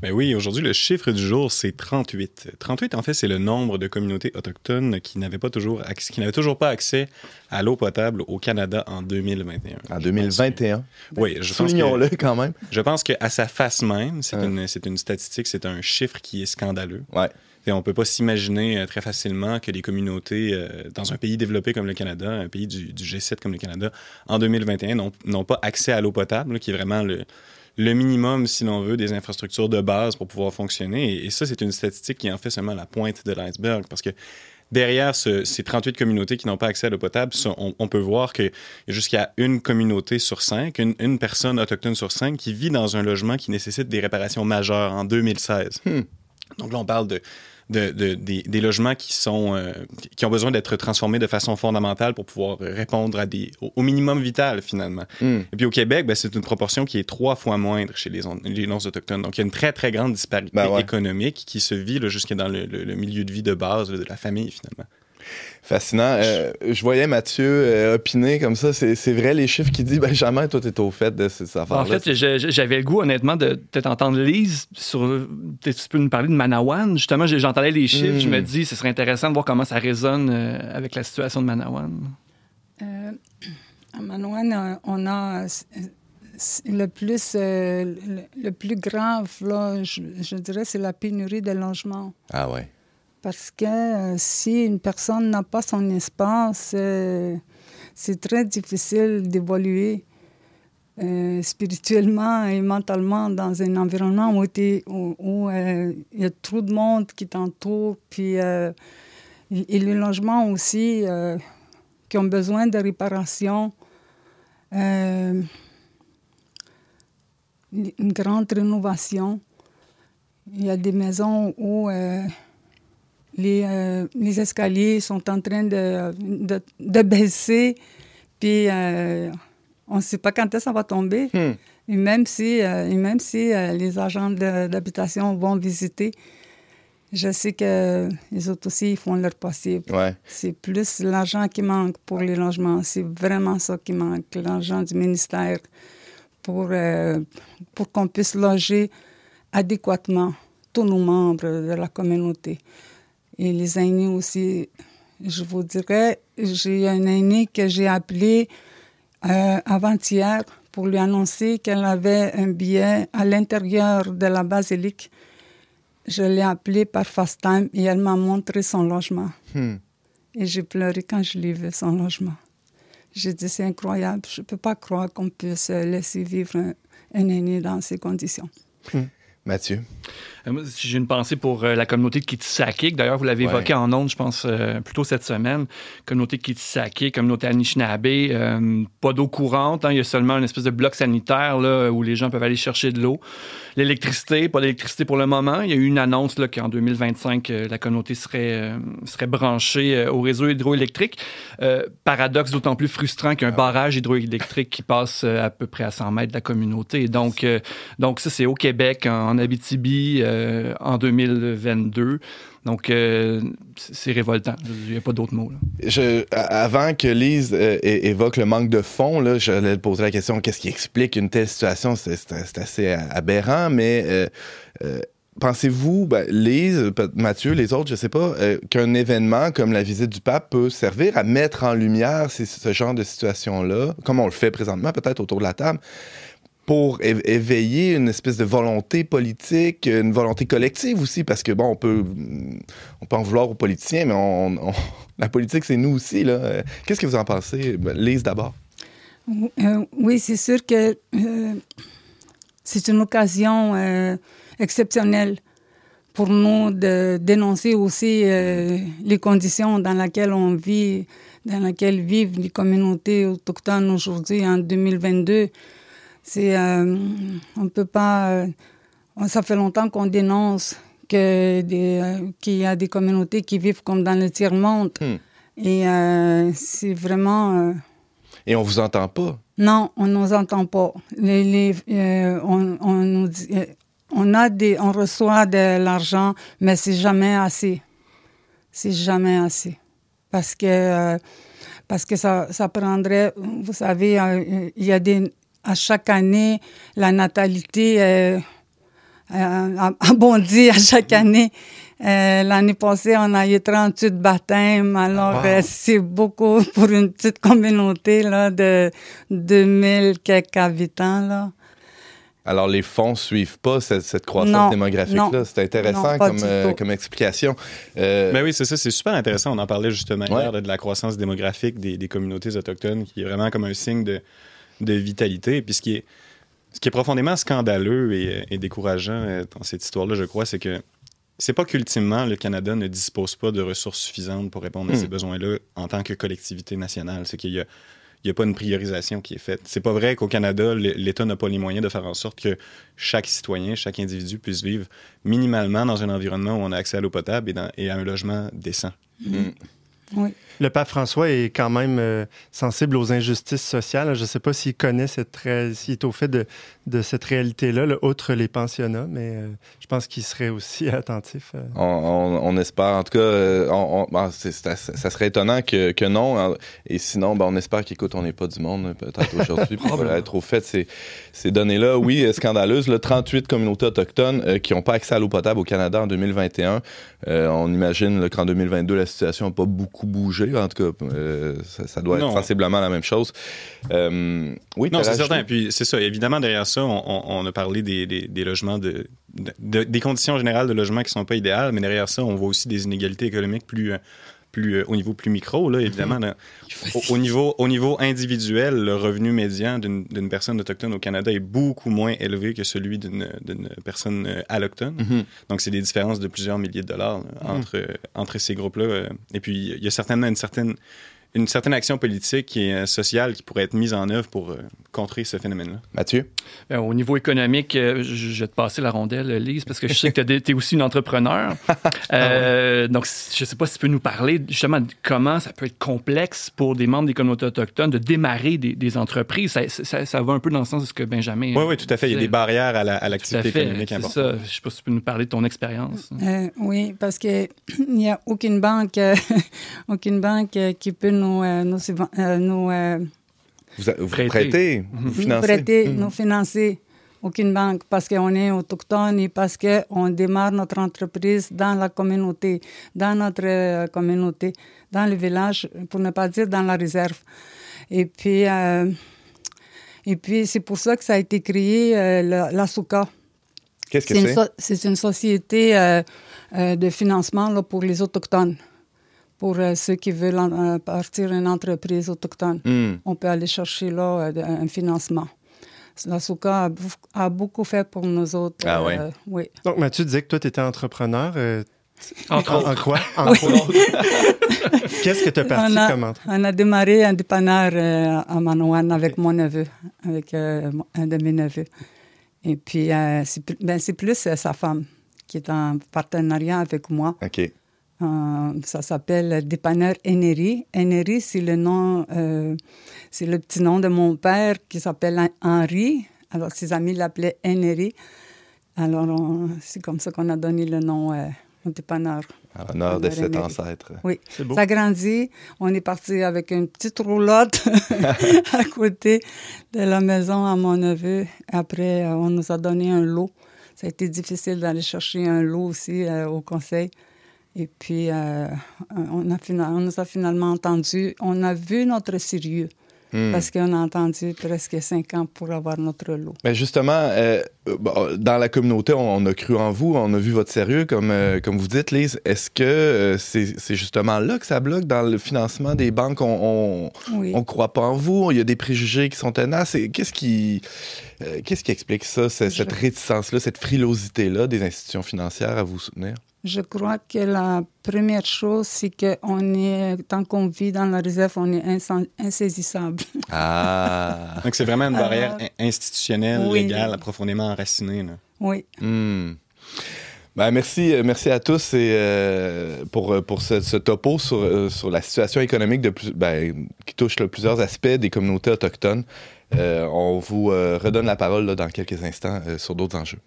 Ben oui, aujourd'hui, le chiffre du jour, c'est 38. 38, en fait, c'est le nombre de communautés autochtones qui n'avaient pas toujours accès, qui n'avaient toujours pas accès à l'eau potable au Canada en 2021. En 2021. Oui, je Soulignons-le quand même. je pense qu'à sa face même, c'est Hein. une, c'est une statistique, c'est un chiffre qui est scandaleux. Ouais. Et on peut pas s'imaginer euh, très facilement que les communautés euh, dans un pays développé comme le Canada, un pays du, du G7 comme le Canada, en 2021 n'ont pas accès à l'eau potable, qui est vraiment le, le minimum, si l'on veut, des infrastructures de base pour pouvoir fonctionner. Et, et ça, c'est une statistique qui en fait seulement la pointe de l'iceberg, parce que derrière ce- ces 38 communautés qui n'ont pas accès à l'eau potable, on, on peut voir qu'il y a jusqu'à une communauté sur cinq, une, une personne autochtone sur cinq qui vit dans un logement qui nécessite des réparations majeures en 2016. Hmm. Donc là, on parle de, de- de- des, des logements qui, sont, euh, qui ont besoin d'être transformés de façon fondamentale pour pouvoir répondre à des, au, au minimum vital, finalement. Hmm. Et puis au Québec, ben, c'est une proportion qui est trois fois moindre chez les, on- les non-autochtones. Donc il y a une très, très grande disparité Ben ouais. économique qui se vit là, jusque dans le, le- le milieu de vie de base là, de la famille, finalement. Fascinant. Euh, je voyais Mathieu euh, opiner comme ça. C'est vrai les chiffres qu'il dit. Benjamin, toi, t'es au fait de ces affaires-là. En fait, j'avais le goût, honnêtement, de peut-être entendre Lise sur. Peut-être tu peux nous parler de Manawan. Justement, j'entendais les chiffres. Je me dis, ce serait intéressant de voir comment ça résonne euh, avec la situation de Manawan. Euh, à euh, on a le plus, euh, le, le plus grave, là, je, je dirais, c'est la pénurie de logement. Ah ouais. Parce que euh, si une personne n'a pas son espace, euh, c'est très difficile d'évoluer euh, spirituellement et mentalement dans un environnement où il y a trop de monde qui t'entoure. Puis, et, et logements aussi qui ont besoin de réparation. Une grande rénovation. Il y a des maisons où les, euh, les escaliers sont en train de, de, de baisser, puis euh, on ne sait pas quand est-ce que ça va tomber. Hmm. Et même si, et même si les agents d'habitation vont visiter, je sais que les autres aussi, ils font leur possible. C'est plus l'argent qui manque pour les logements. C'est vraiment ça qui manque, l'argent du ministère pour, euh, pour qu'on puisse loger adéquatement tous nos membres de la communauté. Et les aînés aussi, je vous dirais, j'ai un aîné que j'ai appelé euh, avant-hier pour lui annoncer qu'elle avait un billet à l'intérieur de la basilique je l'ai appelée par FaceTime et elle m'a montré son logement. Hmm. Et j'ai pleuré quand je l'ai vu, son logement. J'ai dit, c'est incroyable, je ne peux pas croire qu'on puisse laisser vivre un, aîné dans ces conditions. Hmm. Mathieu? Euh, j'ai une pensée pour euh, la communauté de Kitsakik. D'ailleurs, vous l'avez évoqué en ondes, je pense, euh, plus tôt cette semaine. Communauté de Kitsakik, communauté Anishinaabe. pas d'eau courante. Hein. il y a seulement une espèce de bloc sanitaire là, où les gens peuvent aller chercher de l'eau. L'électricité, pas d'électricité pour le moment. Il y a eu une annonce qu'en 2025, la communauté serait, serait branchée au réseau hydroélectrique. paradoxe d'autant plus frustrant qu'un ah barrage hydroélectrique qui passe à peu près à 100 mètres de la communauté. Donc, donc ça, c'est au Québec, en Abitibi, euh, en 2022. Donc, euh, c'est révoltant. Il n'y a pas d'autre mot. avant que Lise euh, évoque le manque de fonds, j'allais poser la question qu'est-ce qui explique une telle situation? C'est assez aberrant, mais pensez-vous, ben, Lise, Mathieu, les autres, je ne sais pas, qu'un événement comme la visite du pape peut servir à mettre en lumière ce genre de situation-là, comme on le fait présentement, peut-être autour de la table pour éveiller une espèce de volonté politique, une volonté collective aussi, parce que bon, on peut, on peut en vouloir aux politiciens, mais on, la politique, c'est nous aussi. Là. Qu'est-ce que vous en pensez? Ben, Lise d'abord. Euh, oui, c'est sûr que euh, c'est une occasion euh, exceptionnelle pour nous de dénoncer aussi les conditions dans lesquelles on vit, dans lesquelles vivent les communautés autochtones aujourd'hui en 2022. C'est, euh, on peut pas. Euh, ça fait longtemps qu'on dénonce que des, euh, qu'il y a des communautés qui vivent comme dans le tiers monde. Hmm. Et c'est vraiment. Et on vous entend pas? Non, on nous entend pas. Les, on, on, nous dit, on a des, on reçoit de l'argent, mais c'est jamais assez. C'est jamais assez, parce que parce que ça, ça prendrait. Vous savez, il y a des à chaque année, la natalité euh, euh, a bondi à chaque année. Euh, l'année passée, on a eu 38 baptêmes. Alors, c'est beaucoup pour une petite communauté là, de 2000 quelques habitants. Là. Alors, les fonds suivent pas cette, croissance démographique-là. C'est intéressant comme, comme, explication. Euh... Ben oui, c'est ça. C'est super intéressant. On en parlait justement hier de la croissance démographique des, des, communautés autochtones, qui est vraiment comme un signe de, de vitalité. Puis ce qui est, ce qui est profondément scandaleux et, décourageant euh, dans cette histoire-là, je crois, c'est que c'est pas qu'ultimement le Canada ne dispose pas de ressources suffisantes pour répondre à ces hmm. besoins-là en tant que collectivité nationale. C'est qu'il y a il n'y a pas une priorisation qui est faite. C'est pas vrai qu'au Canada, l'État n'a pas les moyens de faire en sorte que chaque citoyen, chaque individu puisse vivre minimalement dans un environnement où on a accès à l'eau potable et, à un logement décent. Le pape François est quand même euh, sensible aux injustices sociales. Je ne sais pas s'il connaît cette s'il est au fait de, de cette réalité-là, outre les pensionnats, mais euh, je pense qu'il serait aussi attentif. Euh. On, espère, en tout cas, ça serait étonnant que, que, non. Et sinon, ben, on espère qu'écoute, on n'est pas du monde peut-être aujourd'hui pour être au fait de ces, ces données-là. Oui, scandaleuses. Là, 38 communautés autochtones qui n'ont pas accès à l'eau potable au Canada en 2021. on imagine qu'en 2022, la situation n'a pas beaucoup bougé. En tout cas, euh, ça, doit être sensiblement la même chose. Euh, oui, non, c'est certain. Puis c'est ça. Évidemment, derrière ça, on, a parlé des, des, logements, de, des conditions générales de logement qui ne sont pas idéales, mais derrière ça, on voit aussi des inégalités économiques plus plus, euh, au niveau plus micro, là, évidemment. au, niveau, au niveau individuel, le revenu médian d'une personne autochtone au Canada est beaucoup moins élevé que celui d'une personne euh, allochtone. Mm-hmm. Donc, c'est des différences de plusieurs milliers de dollars mm-hmm. entre, entre ces groupes-là. Et puis, il y a certainement une certaine une certaine action politique et euh, sociale qui pourrait être mise en œuvre pour euh, contrer ce phénomène-là. Mathieu? Ben, au niveau économique, euh, je, vais te passer la rondelle, Lise, parce que je sais que tu es aussi une entrepreneur. Euh, donc, je ne sais pas si tu peux nous parler justement de comment ça peut être complexe pour des membres des communautés autochtones de démarrer des, des entreprises. Ça, ça- ça va un peu dans le sens de ce que Benjamin. Oui, oui, tout à fait. Il y a des barrières à la- à Tout à l'activité fait. économique C'est importante. ça. Je ne sais pas si tu peux nous parler de ton expérience. Euh, oui, parce qu'il n'y a aucune banque, aucune banque qui peut nous, euh, nous, euh, nous, euh, Vous, vous Prêter. prêtez, vous nous financez. prêter, Mm. nous financer. Aucune banque, parce qu'on est autochtone et parce qu'on démarre notre entreprise dans la communauté, dans notre euh, communauté, dans le village, pour ne pas dire dans la réserve. Et puis, euh, et puis c'est pour ça que ça a été créé, euh, la, la SOCA. Qu'est-ce que C'est une, c'est? so- une société euh, euh, de financement là, pour les Autochtones, pour euh, ceux qui veulent en- euh, partir une entreprise autochtone. Hmm. On peut aller chercher là euh, un financement. La SOCA a, beaucoup fait pour nous autres. Ah ouais? euh, oui. Donc, Mathieu disait que toi, tu étais entrepreneur. euh, Entre en, quoi? En quoi? Qu'est-ce que tu as parti on, a, comme entre- on a démarré un dépanneur euh, à Manoan avec mon neveu, avec euh, un de mes neveux. Et puis, euh, c'est plus- ben, c'est plus euh, sa femme qui est en partenariat avec moi. OK. Euh, ça s'appelle Dépanneur Eneri. Eneri, c'est le nom, euh, c'est le petit nom de mon père qui s'appelle Henri. Alors, ses amis l'appelaient Eneri. Alors, on- c'est comme ça qu'on a donné le nom euh, au dépanneur. En l'honneur de cet ancêtre. Oui, C'est beau. ça grandit. On est parti avec une petite roulotte à côté de la maison à mon neveu. Après, on nous a donné un lot. Ça a été difficile d'aller chercher un lot aussi euh, au conseil. Et puis, euh, on, a on nous a finalement entendu. On a vu notre sérieux Hmm. parce qu'on a entendu presque cinq ans pour avoir notre lot. Ben justement, euh, dans la communauté, on, on a cru en vous, on a vu votre sérieux, comme, euh, comme vous dites, Lise. Est-ce que euh, c'est justement là que ça bloque dans le financement des banques? On Oui. ne croit pas en vous, il y a des préjugés qui sont tenaces. Qu'est-ce qui, qu'est-ce qui explique ça, Je- cette réticence-là, cette frilosité-là des institutions financières à vous soutenir? Je crois que la première chose, c'est qu'on est, tant qu'on vit dans la réserve, on est insaisissable. Ah! Donc, c'est vraiment une barrière in- institutionnelle, Oui. légale, profondément enracinée. là. Oui. Hmm. Ben, merci, euh, merci à tous et, euh, pour, euh, pour ce, ce topo sur, euh, sur la situation économique de plus, ben, qui touche là, plusieurs aspects des communautés autochtones. Euh, on vous euh, redonne la parole là, dans quelques instants euh, sur d'autres enjeux.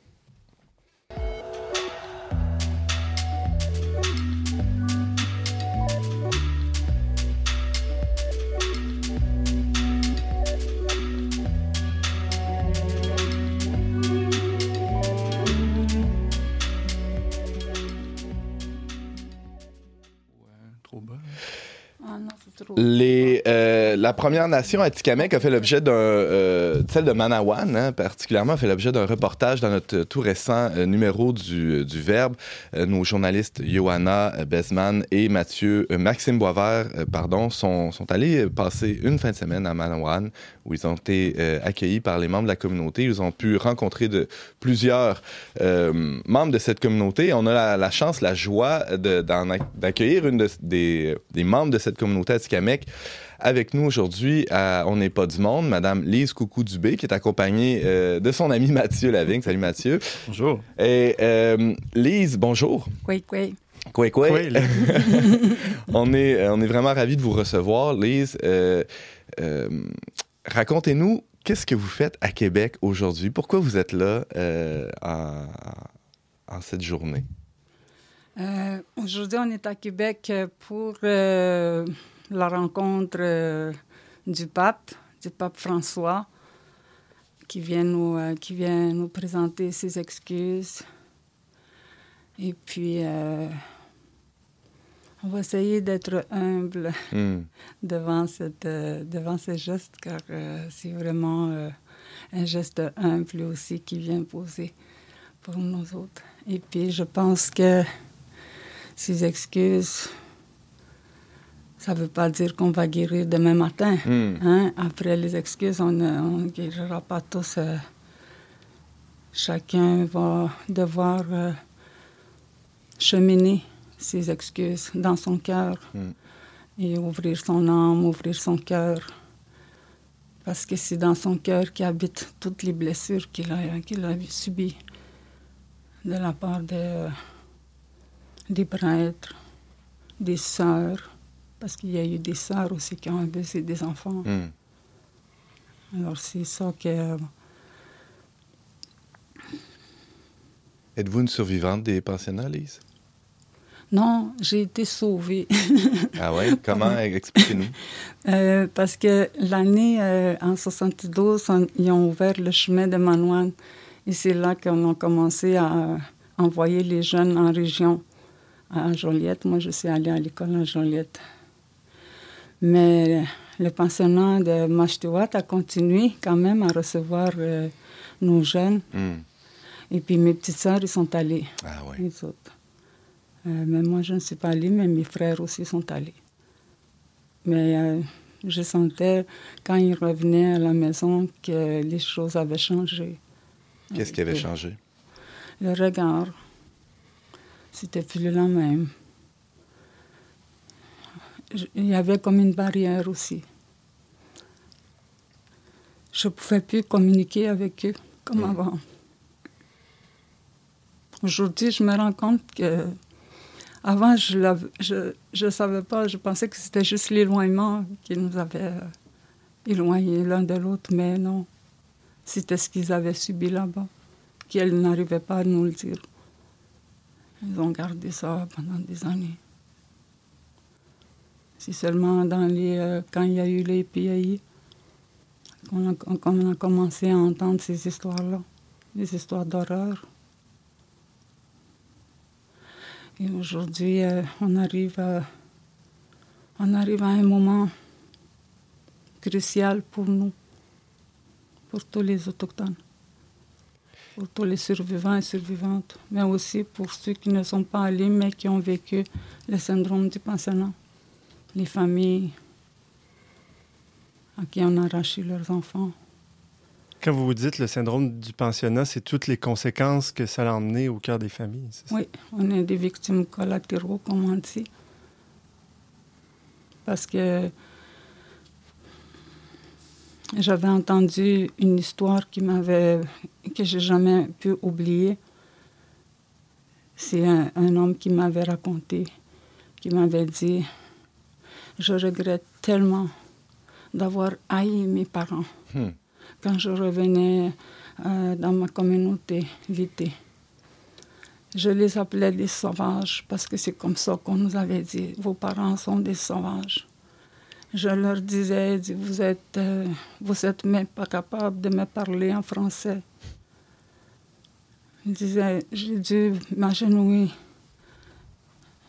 Les, euh, la Première Nation Atikamekw a fait l'objet d'un, euh, celle de Manawan hein, particulièrement, a fait l'objet d'un reportage dans notre tout récent euh, numéro du, du Verbe. Euh, nos journalistes Johanna euh, Besman et Mathieu, euh, Maxime Boisvert, euh, pardon, sont, sont allés euh, passer une fin de semaine à Manawan où ils ont été euh, accueillis par les membres de la communauté. Ils ont pu rencontrer de plusieurs euh, membres de cette communauté. On a la, la chance, la joie de- d'accueillir une de- des, des membres de cette communauté Atikamekw avec nous aujourd'hui. à On n'est pas du monde, Madame Lise Coucou-Dubé, qui est accompagnée euh, de son ami Mathieu Lavigne. Salut Mathieu. Bonjour. Et euh, Lise, bonjour. Oui, oui. Quoi, quoi? Oui, on, est, on est vraiment ravis de vous recevoir, Lise. Euh, euh, Racontez-nous, qu'est-ce que vous faites à Québec aujourd'hui? Pourquoi vous êtes là euh, en, cette journée? Euh, Aujourd'hui, on est à Québec euh, pour la rencontre du pape, du pape François, qui vient nous, qui vient nous présenter ses excuses. Et puis, on va essayer d'être humble Hmm. devant, cette, euh, devant ce geste, car euh, c'est vraiment euh, un geste humble aussi qui vient poser pour nous autres. Et puis, je pense que ces excuses, ça ne veut pas dire qu'on va guérir demain matin. Hmm. Hein? Après les excuses, on ne guérira pas tous. euh, chacun va devoir cheminer ses excuses dans son cœur. Mm. et ouvrir son âme, ouvrir son cœur. Parce que c'est dans son cœur qu'habitent toutes les blessures qu'il a, a subies de la part de, des prêtres, des sœurs, parce qu'il y a eu des sœurs aussi qui ont abusé des enfants. Hmm. Alors c'est ça que... Êtes-vous une survivante des pensionnats, Lise? Non, j'ai été sauvée. ah ouais? Comment? Expliquez-nous. Euh, parce que l'année, euh, en 72, ils ont ouvert le chemin de Manoine. Et c'est là qu'on a commencé à envoyer les jeunes en région, à Joliette. Moi, je suis allée à l'école à Joliette. Mais le pensionnat de Machtiwat a continué quand même à recevoir euh, nos jeunes. Hmm. Et puis mes petites sœurs, ils sont allées. Ah ouais. Les autres. Euh, mais moi, je ne suis pas allée, mais mes frères aussi sont allés. Mais euh, je sentais, quand ils revenaient à la maison, que les choses avaient changé. Qu'est-ce qui avait changé? Le regard. C'était plus le même. Il y avait comme une barrière aussi. Je ne pouvais plus communiquer avec eux comme Mm. avant. Aujourd'hui, je me rends compte que avant, je ne je, savais pas, je pensais que c'était juste l'éloignement qui nous avait euh, éloignés l'un de l'autre, mais non. C'était ce qu'ils avaient subi là-bas, qu'elles n'arrivaient pas à nous le dire. Ils ont gardé ça pendant des années. C'est seulement dans les, euh, quand il y a eu les PAI qu'on a, a commencé à entendre ces histoires-là, des histoires d'horreur. Et aujourd'hui, euh, on, arrive à, un moment crucial pour nous, pour tous les Autochtones, pour tous les survivants et survivantes, mais aussi pour ceux qui ne sont pas allés, mais qui ont vécu le syndrome du pensionnat, les familles à qui on a arraché leurs enfants. Quand vous vous dites le syndrome du pensionnat, c'est toutes les conséquences que ça a emmené au cœur des familles. c'est ça? Oui, on est des victimes collatéraux, comme on dit. Parce que j'avais entendu une histoire qui m'avait que j'ai jamais pu oublier. C'est un, un homme qui m'avait raconté, qui m'avait dit Je regrette tellement d'avoir haï mes parents Hmm. Quand je revenais euh, dans ma communauté l'été. Je les appelais des sauvages parce que c'est comme ça qu'on nous avait dit. Vos parents sont des sauvages. Je leur disais, dis, vous êtes, euh, vous êtes même pas capable de me parler en français. Je disais, j'ai dû m'agenouiller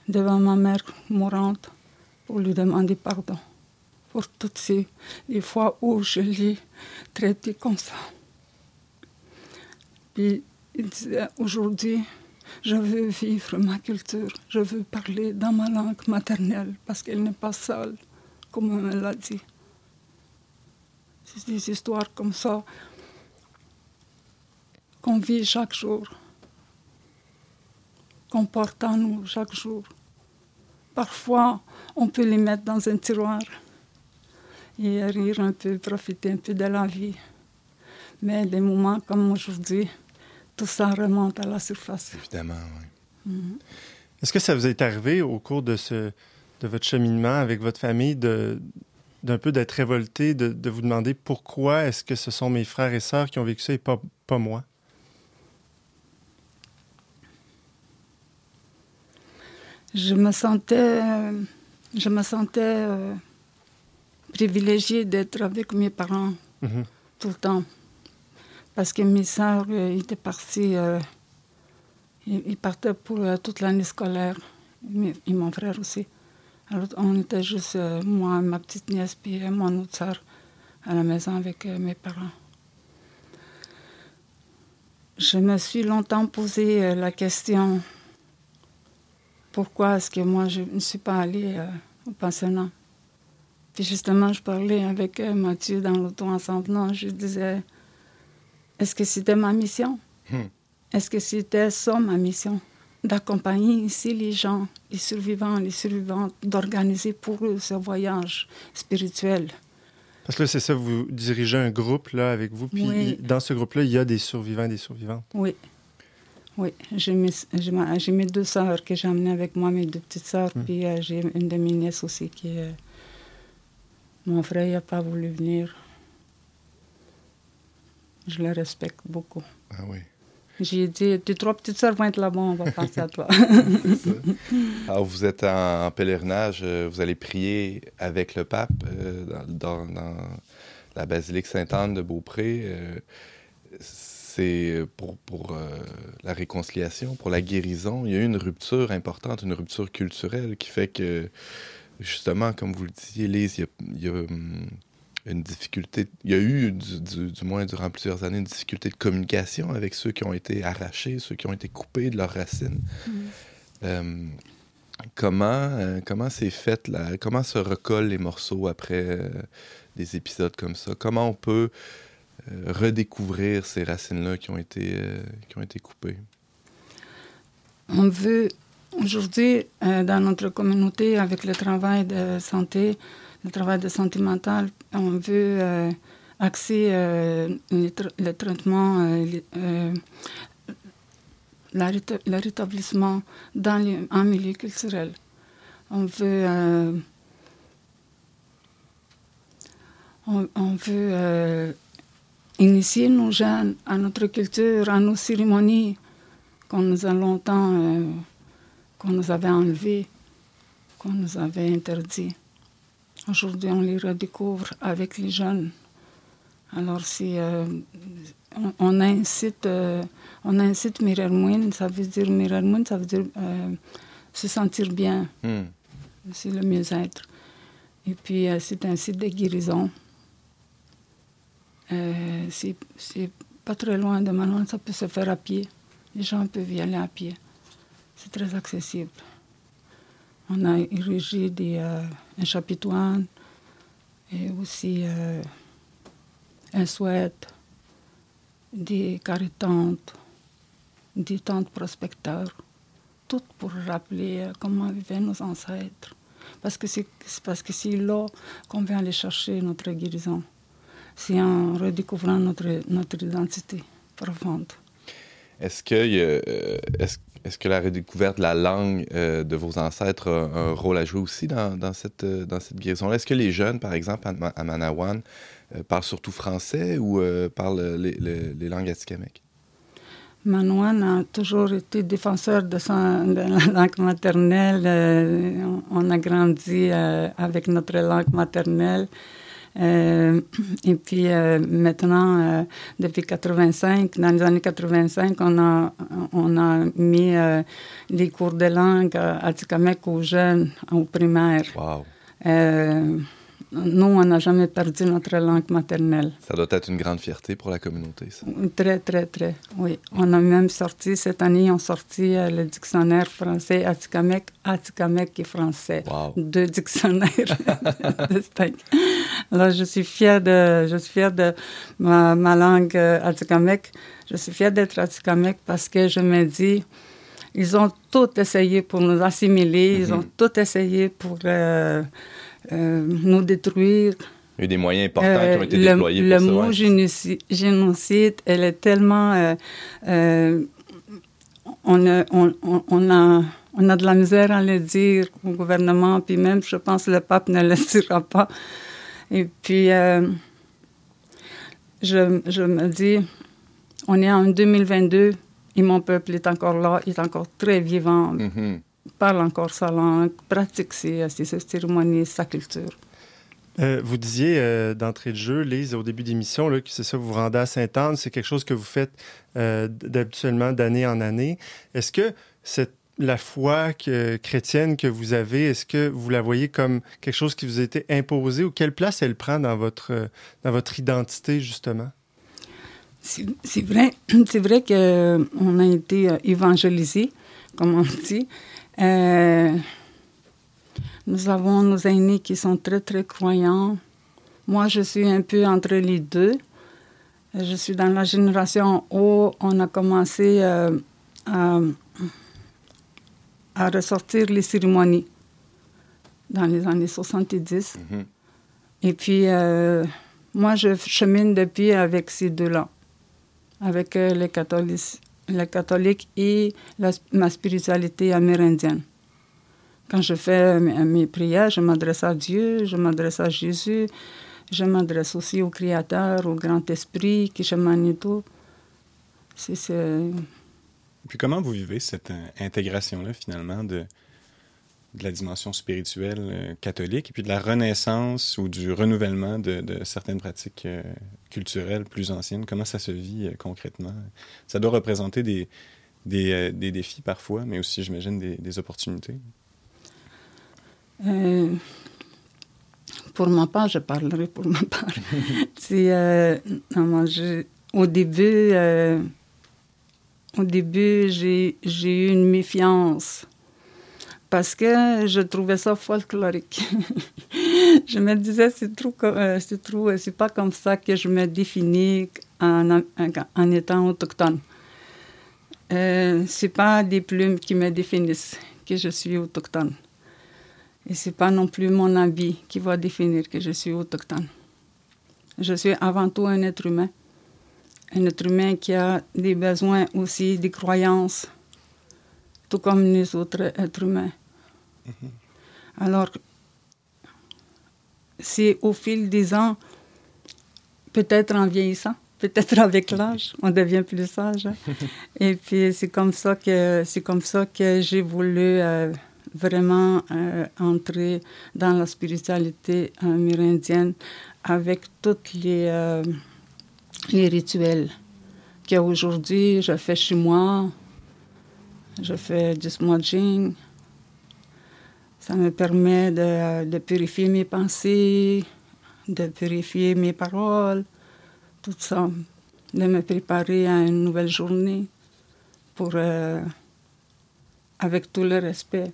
devant ma mère mourante pour lui demander pardon pour toutes ces fois où je l'ai traité comme ça. Puis il disait, aujourd'hui, je veux vivre ma culture, je veux parler dans ma langue maternelle parce qu'elle n'est pas seule, comme on me l'a dit. C'est des histoires comme ça qu'on vit chaque jour, qu'on porte en nous chaque jour. Parfois, on peut les mettre dans un tiroir et rire un peu, profiter un peu de la vie. Mais des moments comme aujourd'hui, tout ça remonte à la surface. Évidemment, oui. Mhm. Est-ce que ça vous est arrivé au cours de, ce, de votre cheminement avec votre famille de d'un peu d'être révolté, de, de vous demander pourquoi est-ce que ce sont mes frères et sœurs qui ont vécu ça et pas, pas moi? Je me sentais, euh, je me sentais euh, privilégiée d'être avec mes parents Mhm. tout le temps. Parce que mes sœurs euh, étaient parties, euh, ils, ils partaient pour euh, toute l'année scolaire, Mes- et mon frère aussi. Alors on était juste, moi, ma petite nièce, puis mon autre sœur à la maison avec mes parents. Je me suis longtemps posé la question pourquoi est-ce que moi je ne suis pas allée au pensionnat? Puis justement, je parlais avec euh, Mathieu dans l'auto ensemble. Non, je disais, est-ce que c'était ma mission? Hmm. Est-ce que c'était ça ma mission? d'accompagner ici les gens, les survivants, les survivantes, d'organiser pour eux ce voyage spirituel. Parce que là, c'est ça, vous dirigez un groupe là, avec vous, puis dans ce groupe-là, il y a des survivants et des survivantes. Oui. Oui, j'ai mes, j'ai mes deux sœurs que j'ai amenées avec moi, mes deux petites sœurs, hmm. puis euh, j'ai une de mes nièces aussi qui est... mon frère n'a pas voulu venir. Je le respecte beaucoup. Ah oui. J'ai dit, tes trois petites sœurs vont être là-bas, on va passer à toi. Alors, vous êtes en, pèlerinage, euh, vous allez prier avec le pape euh, dans, la basilique Sainte-Anne de Beaupré. Euh, c'est pour, pour la réconciliation, pour la guérison. Il y a eu une rupture importante, une rupture culturelle qui fait que, justement, comme vous le disiez, Lise, il y a hum, une difficulté, il y a eu, du, moins durant plusieurs années, une difficulté de communication avec ceux qui ont été arrachés, ceux qui ont été coupés de leurs racines. Mm. Euh, comment euh, comment c'est fait là Comment se recollent les morceaux après euh, des épisodes comme ça? Comment on peut redécouvrir ces racines-là qui ont été qui ont été coupées? On veut aujourd'hui dans notre communauté avec le travail de santé le travail de santé mentale, on veut euh, axer euh, le, traitement, euh, le rétablissement dans un milieu culturel. On veut, on, veut initier nos jeunes à notre culture, à nos cérémonies qu'on nous a longtemps, qu'on nous avait enlevées, qu'on nous avait interdites. Aujourd'hui, on les redécouvre avec les jeunes. Alors, si euh, on, incite, euh, on incite ça veut dire Mirermoun, ça veut dire euh, se sentir bien. Hmm. C'est le mieux-être. Et puis, c'est un site de guérison. c'est pas très loin de Manon, ça peut se faire à pied. Les gens peuvent y aller à pied. C'est très accessible. On a érigé des, euh, un chapiteau et aussi euh, un souhait, des caritantes, des tentes prospecteurs, tout pour rappeler euh, comment vivaient nos ancêtres. Parce que c'est là qu'on vient aller chercher notre guérison. C'est en redécouvrant notre, notre identité profonde. Est-ce que, est-ce que la redécouverte de la langue euh, de vos ancêtres a un rôle à jouer aussi dans, cette, euh, guérison-là? Est-ce que les jeunes, par exemple, à, Manawan, euh, parlent surtout français ou parlent les, les, langues atikamekw? Manawan a toujours été défenseur de, son, de la langue maternelle. on a grandi avec notre langue maternelle. Euh, et puis euh, maintenant, euh, depuis 85, dans les années 85, on a, on a mis les cours de langue à Tikamek aux jeunes, au primaire. Wow nous, on n'a jamais perdu notre langue maternelle. Ça doit être une grande fierté pour la communauté, ça. Très, très, très, oui. On a même sorti, cette année, on a sorti euh, le dictionnaire français Atikamek, Atikamek et français. Deux dictionnaires distincts. Alors, je suis fière de, je suis fière de ma, langue euh, Atikamek. Je suis fière d'être Atikamek parce que je me dis, ils ont tout essayé pour nous assimiler, ils ont mhm. tout essayé pour... Euh, nous détruire. Il y a eu des moyens importants qui ont été le, déployés le mot génocide, elle est tellement... Euh, euh, on, a, on, on, a, on a de la misère à le dire au gouvernement, puis même, je pense, que le pape ne le dira pas. Et puis, je, je, me dis, on est en 2022 et mon peuple est encore là, il est encore très vivant. Mm-hmm parle encore sa langue, pratique ses, ses cérémonies, sa culture. Euh, vous disiez euh, d'entrée de jeu, Lise, au début d'émission, que c'est ça, vous vous rendez à Sainte-Anne, c'est quelque chose que vous faites euh, d'habituellement d'année en année. Est-ce que cette, la foi que, chrétienne que vous avez, est-ce que vous la voyez comme quelque chose qui vous a été imposé ou quelle place elle prend dans votre, dans votre identité, justement? C'est vrai, c'est vrai qu'on a été évangélisé, comme on dit. Euh, nous avons nos aînés qui sont très, très croyants. Moi, je suis un peu entre les deux. Je suis dans la génération où on a commencé euh, à, à ressortir les cérémonies dans les années 70. Mhm. Et puis, euh, moi, je chemine depuis avec ces deux-là, avec les, catholiques, les catholiques et la- ma spiritualité amérindienne. Quand je fais mes, mes prières, je m'adresse à Dieu, je m'adresse à Jésus, je m'adresse aussi au Créateur, au Grand Esprit, Kishamanito. C'est, c'est- Puis comment vous vivez cette euh, intégration-là, finalement, de, de la dimension spirituelle euh, catholique et puis de la renaissance ou du renouvellement de, de certaines pratiques euh, culturelles plus anciennes? Comment ça se vit euh, concrètement? Ça doit représenter des, des, des défis parfois, mais aussi, j'imagine, des, des opportunités. Pour ma part, je parlerai pour ma part. Non, moi, je- au début, au début, j'ai eu une méfiance parce que je trouvais ça folklorique. je me disais, c'est trop, euh, c'est trop, euh, c'est pas comme ça que je me définis en étant autochtone. Euh, c'est pas des plumes qui me définissent que je suis autochtone. Et c'est pas non plus mon habit qui va définir que je suis autochtone. Je suis avant tout un être humain. Un être humain qui a des besoins aussi, des croyances, tout comme les autres êtres humains. Alors, c'est au fil des ans, peut-être en vieillissant, peut-être avec l'âge, on devient plus sage. hein. Et puis c'est comme ça que c'est comme ça que j'ai voulu euh, vraiment euh, entrer dans la spiritualité amérindienne avec tous les euh, les rituels qu'aujourd'hui je fais chez moi. Je fais du smudging. Ça me permet de, de purifier mes pensées, de purifier mes paroles, tout ça, de me préparer à une nouvelle journée pour, euh, avec tout le respect,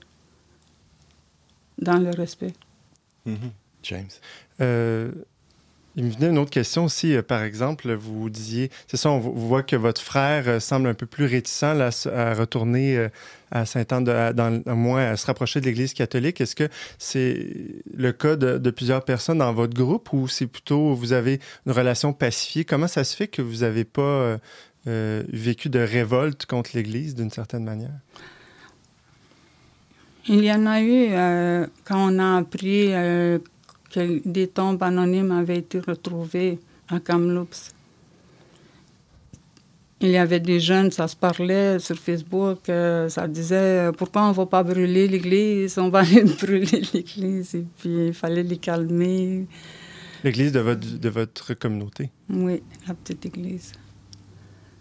dans le respect. Mhm. James. Euh, il me venait une autre question aussi. Euh, par exemple, vous disiez, c'est ça, on vo- voit que votre frère euh, semble un peu plus réticent à à retourner euh, à Saint-Anne, à- dans, au moins à se rapprocher de l'Église catholique. Est-ce que c'est le cas de, plusieurs personnes dans votre groupe ou c'est plutôt vous avez une relation pacifiée? Comment ça se fait que vous n'avez pas vécu de révolte contre l'Église d'une certaine manière? Il y en a eu quand on a appris que des tombes anonymes avaient été retrouvées à Kamloops. Il y avait des jeunes, ça se parlait sur Facebook, euh, ça disait euh, pourquoi on ne va pas brûler l'église, on va aller brûler l'église. Et puis il fallait les calmer. L'Église de votre, de votre communauté? Oui, la petite église.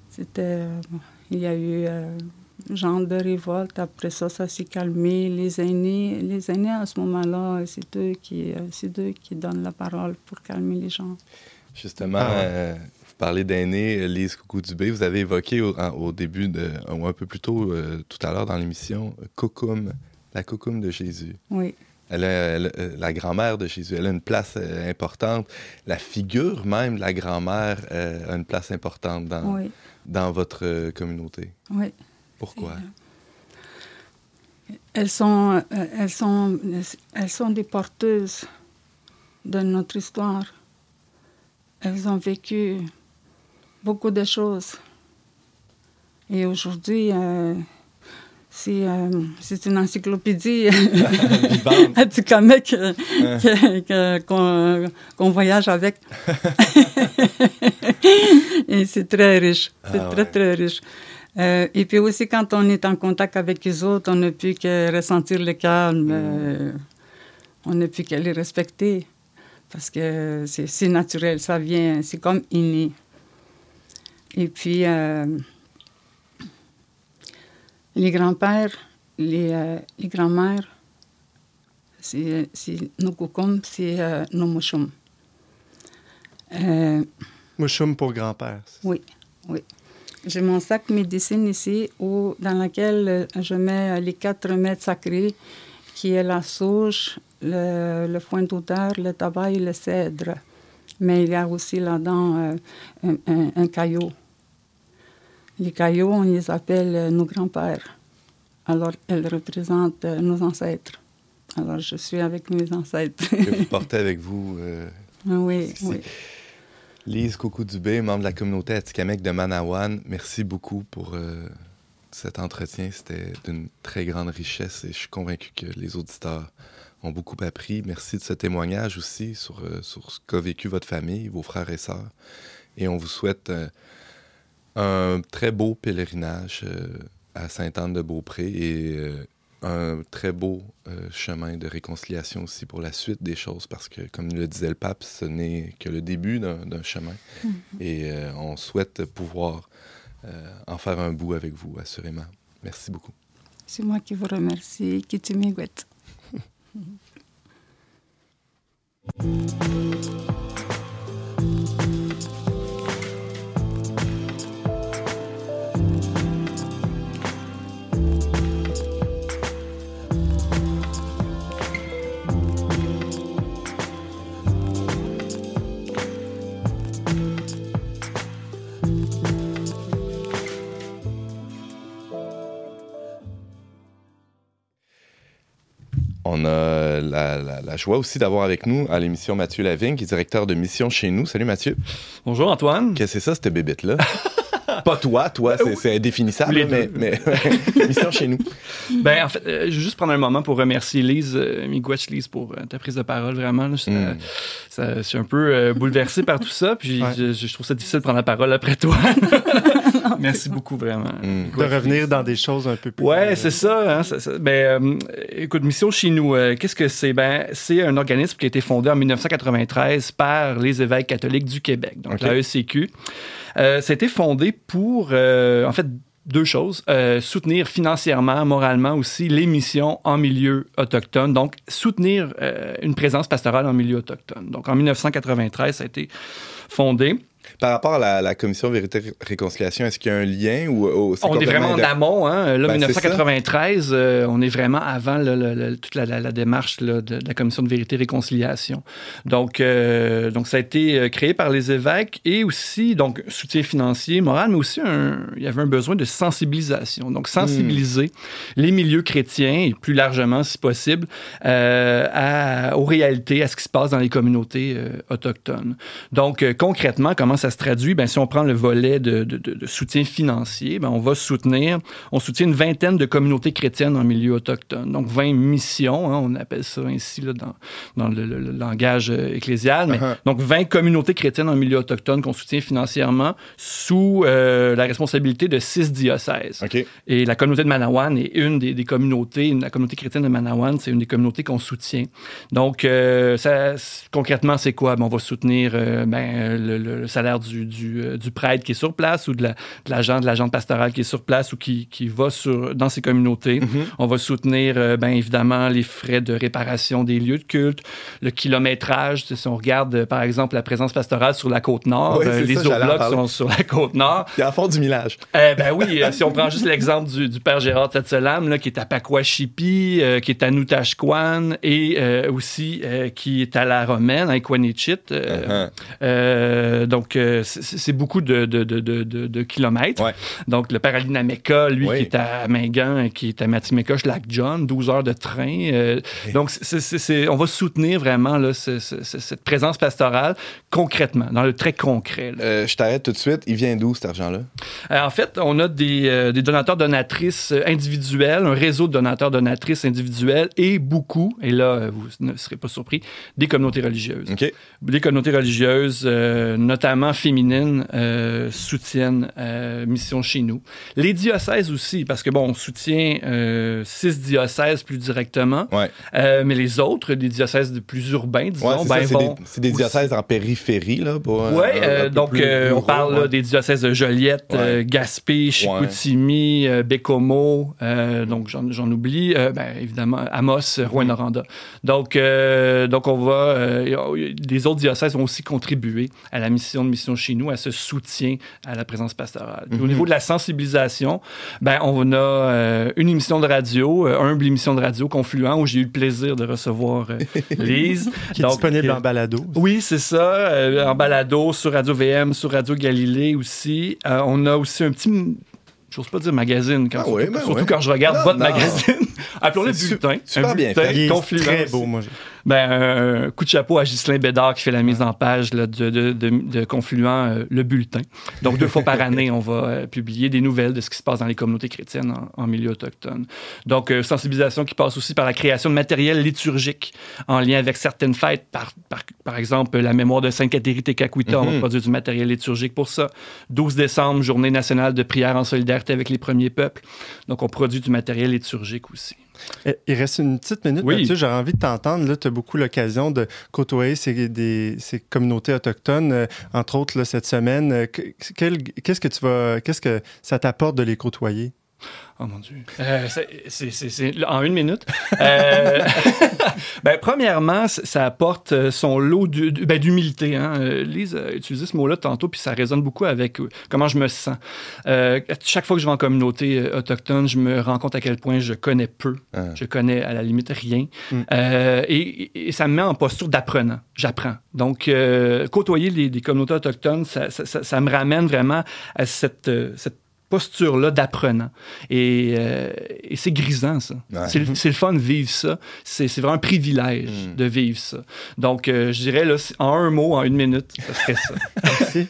C'était. euh, il y a eu euh, genre de révolte. Après ça, ça s'est calmé. Les aînés, les aînés à ce moment-là, c'est eux qui, euh, c'est eux qui donnent la parole pour calmer les gens. Justement, Ah euh, vous parlez d'aînés, Lise Coucou-Dubé. Vous avez évoqué au, au début, de, ou un peu plus tôt euh, tout à l'heure dans l'émission, Cocoum, la Cocoum de Jésus. Oui, Elle a, elle- la grand-mère de Jésus, elle a une place euh, importante. La figure même de la grand-mère euh, a une place importante dans, oui, dans votre euh, communauté. oui. Pourquoi? Elles sont, euh, elles sont, elles sont des porteuses de notre histoire. Elles ont vécu beaucoup de choses. Et aujourd'hui, euh, c'est euh, c'est une encyclopédie que- que- qu'on qu'on voyage avec. et c'est très riche. C'est Ah très, ouais. très riche. Euh, et puis aussi, quand on est en contact avec les autres, on ne peut que ressentir le calme. euh, on ne peut que les respecter. Parce que c'est naturel, ça vient, c'est comme inné. Et puis, euh, les grands-pères, les, les grands-mères, c'est c'est nos kokum, c'est nos mouchoum. Euh, Mouchoum pour grand-père. oui, oui. J'ai mon sac médecine ici où, dans lequel je mets les quatre remèdes sacrés, qui est la sauge, le, le foin d'odeur, le tabac et le cèdre. Mais il y a aussi là-dedans euh, un, un- un caillou. Les cailloux, on les appelle euh, nos grands-pères. Alors, elle représente euh, nos ancêtres. Alors, je suis avec mes ancêtres. que vous portez avec vous. euh, oui, oui. Lise Coucou-Dubé, membre de la communauté Atikamek de Manawan, merci beaucoup pour euh, cet entretien. C'était d'une très grande richesse et je suis convaincu que les auditeurs ont beaucoup appris. Merci de ce témoignage aussi sur, euh, ce qu'a vécu votre famille, vos frères et sœurs. Et on vous souhaite euh, un très beau pèlerinage à Sainte-Anne-de-Beaupré un très beau euh, chemin de réconciliation aussi pour la suite des choses parce que, comme le disait le pape, ce n'est que le début d'un chemin et euh, on souhaite pouvoir euh, en faire un bout avec vous, assurément. Merci beaucoup. C'est moi qui vous remercie. Kitimigwet. On a la, la- la joie aussi d'avoir avec nous à l'émission Mathieu Lavigne, qui est directeur de mission chez nous. Salut Mathieu. Bonjour Antoine. Qu'est-ce que c'est ça, cette bébête-là? Pas toi, toi, c'est- c'est indéfinissable, Les mais, mais mission chez nous. Ben, en fait, euh, je veux juste prendre un moment pour remercier Lise, euh, Lise, pour euh, ta prise de parole, vraiment. là. Ça- Mm. ça- je suis un peu euh, bouleversé par tout ça, puis Ouais. je, je trouve ça difficile de prendre la parole après toi. Merci beaucoup, vraiment. Mm. De revenir dans des choses un peu plus. Ouais, c'est ça. hein, ça- ça- ben, euh, écoute, Mission chez nous, euh, qu'est-ce que c'est? Ben, c'est un organisme qui a été fondé en 1993 par les évêques catholiques du Québec, donc Ok. la ECQ. Euh, ça a été fondé pour, euh, en fait, deux choses. Euh, soutenir financièrement, moralement aussi, les missions en milieu autochtone. Donc, soutenir euh, une présence pastorale en milieu autochtone. Donc, en 1993, ça a été fondé. Par rapport à la, la commission Vérité-Réconciliation, est-ce qu'il y a un lien ou, On est vraiment en amont. Hein? Là, Ben, 1993, euh, on est vraiment avant le- le- le- toute la, la- la démarche là, de, de la commission de vérité et réconciliation. Donc, euh, donc ça a été euh, créé par les évêques et aussi donc soutien financier, moral, mais aussi un- il y avait un besoin de sensibilisation. Donc, sensibiliser les milieux chrétiens et plus largement, si possible, euh, à- aux réalités, à ce qui se passe dans les communautés autochtones. Donc, concrètement, comment ça se traduit? Ben, si on prend le volet de, de- de- de soutien financier, ben, on va soutenir, on soutient une vingtaine de communautés chrétiennes en milieu autochtone. Donc, 20 missions, hein, on appelle ça ainsi là, dans, dans le, le- le langage euh, ecclésial. Mais, Uh-huh. Donc, 20 communautés chrétiennes en milieu autochtone qu'on soutient financièrement sous euh, la responsabilité de six diocèses. Et la communauté de Manawan est une des, des communautés, la communauté chrétienne de Manawan, c'est une des communautés qu'on soutient. Donc, euh, ça, concrètement, c'est quoi? Ben, on va soutenir euh, ben, le, le salaire du, du, euh, du prêtre qui est sur place ou de la- de l'agent de l'agente pastorale qui est sur place ou qui, qui va sur, dans ces communautés. Mhm. On va soutenir, euh, ben, évidemment, les frais de réparation des lieux de culte, le kilométrage. Si on regarde, euh, par exemple, la présence pastorale sur la côte nord, euh, les ça, blocs sont sur la côte nord. Il y a à fond du millage. Ben oui, si on prend juste l'exemple du, du père Gérard Tetselam, là, qui est à Pakwashipi, qui est à Nutashquan et aussi qui est à la Romaine, à Equanichit. euh, Uh-huh. donc, c'est beaucoup de, de, de, de, de- de kilomètres. Ouais. Donc, le père Alinameka, lui, Oui. qui est à Mingan, qui est à Matimeka, Lac John, 12 heures de train. Euh, Donc, c'est- on va soutenir vraiment là, ce- ce- ce- cette présence pastorale concrètement, dans le très concret. Euh, je t'arrête tout de suite. Il vient d'où cet argent-là? Euh, en fait, on a des, des donateurs donatrices euh, individuels, un réseau de donateurs donatrices individuels et beaucoup, et là, vous ne serez pas surpris, des communautés religieuses. OK. Des communautés religieuses, euh, féminines, euh, soutiennent euh, Mission chez nous. Les diocèses aussi, parce que bon, on soutient euh, six diocèses plus directement, Ouais. mais les autres, les diocèses de plus urbains, disons, Ouais, c'est ben, c'est des, aussi- diocèses en périphérie, là. Oui, donc plus on parle là, des diocèses de Joliette, Gaspé, Chicoutimi, Bécomo, donc j'en oublie, ben, évidemment Amos. Rouen-Noranda. Donc, donc on va, les autres diocèses vont aussi contribuer à la mission de Mission chez nous, à ce soutien à la présence pastorale. Puis Au Mhm. niveau de la sensibilisation, ben, on a euh, une émission de radio, euh, humble émission de radio, Confluent, où j'ai eu le plaisir de recevoir euh, Lise. Qui est Donc, disponible euh, en balado. oui, c'est ça. en balado, sur Radio VM, sur Radio Galilée aussi. On a aussi un petit j'ose pas dire magazine, quand, Ah surtout, oui, ben surtout oui. quand je regarde Non, votre non. magazine. Appelons-le bulletin. super un bien fait. Confluent très beau, moi. Ben, un coup de chapeau à Ghislain Bédard qui fait la mise en page là, de, de, de, de Confluent, euh, le bulletin. Donc, deux fois par année, on va euh, publier des nouvelles de ce qui se passe dans les communautés chrétiennes en, en milieu autochtone. Donc, euh, sensibilisation qui passe aussi par la création de matériel liturgique en lien avec certaines fêtes. Par, par, par exemple, la mémoire de Sainte Catherine Tekakwita, on va Mhm. produire du matériel liturgique pour ça. 12 décembre, journée nationale de prière en solidarité avec les premiers peuples. Donc, on produit du matériel liturgique aussi. Eh, Il reste une petite minute, Oui. Mathieu. J'aurais envie de t'entendre. Là, tu as beaucoup l'occasion de côtoyer ces, des- ces communautés autochtones, euh, entre autres là, cette semaine. Euh, Qu'est-ce que tu vas, qu'est-ce que ça t'apporte de les côtoyer? Oh mon Dieu. Euh, c'est- c'est- c'est- c'est- en une minute. Euh, ben, premièrement, ça apporte euh, son lot ben, d'humilité. Hein. Lise a utilisé ce mot-là tantôt, puis ça résonne beaucoup avec comment je me sens. Euh, chaque fois que je vais en communauté autochtone, je me rends compte à quel point je connais peu. Ah. Je connais à la limite rien. Mm. Euh, et, ça me met en posture d'apprenant. J'apprends. Donc, euh, côtoyer les, les communautés autochtones, ça, ça- ça- ça me ramène vraiment à cette, cette posture-là d'apprenant. Et, euh, et c'est grisant, ça. Ouais. C'est le- C'est le fun de vivre ça. C'est c'est vraiment un privilège Mm. de vivre ça. Donc, euh, je dirais, là, en un mot, en une minute, ça serait ça. Merci.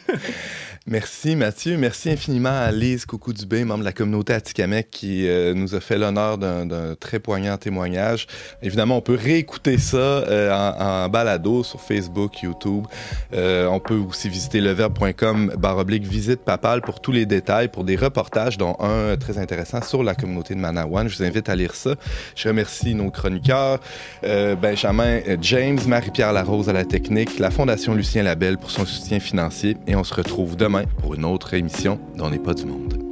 Merci Mathieu, merci infiniment à Lise Coucou Dubé, membre de la communauté Atikamek, qui euh, nous a fait l'honneur d'un très poignant témoignage. Évidemment, on peut réécouter ça euh, en, en balado sur Facebook, YouTube. Euh, on peut aussi visiter leverbe.com barre oblique visite papale pour tous les détails, pour des reportages, dont un très intéressant sur la communauté de Manawan. Je vous invite à lire ça. Je remercie nos chroniqueurs, Benjamin James, Marie-Pierre Larose à la technique, la Fondation Lucien Labelle pour son soutien financier et on se retrouve demain pour une autre émission d'On n'est pas du monde.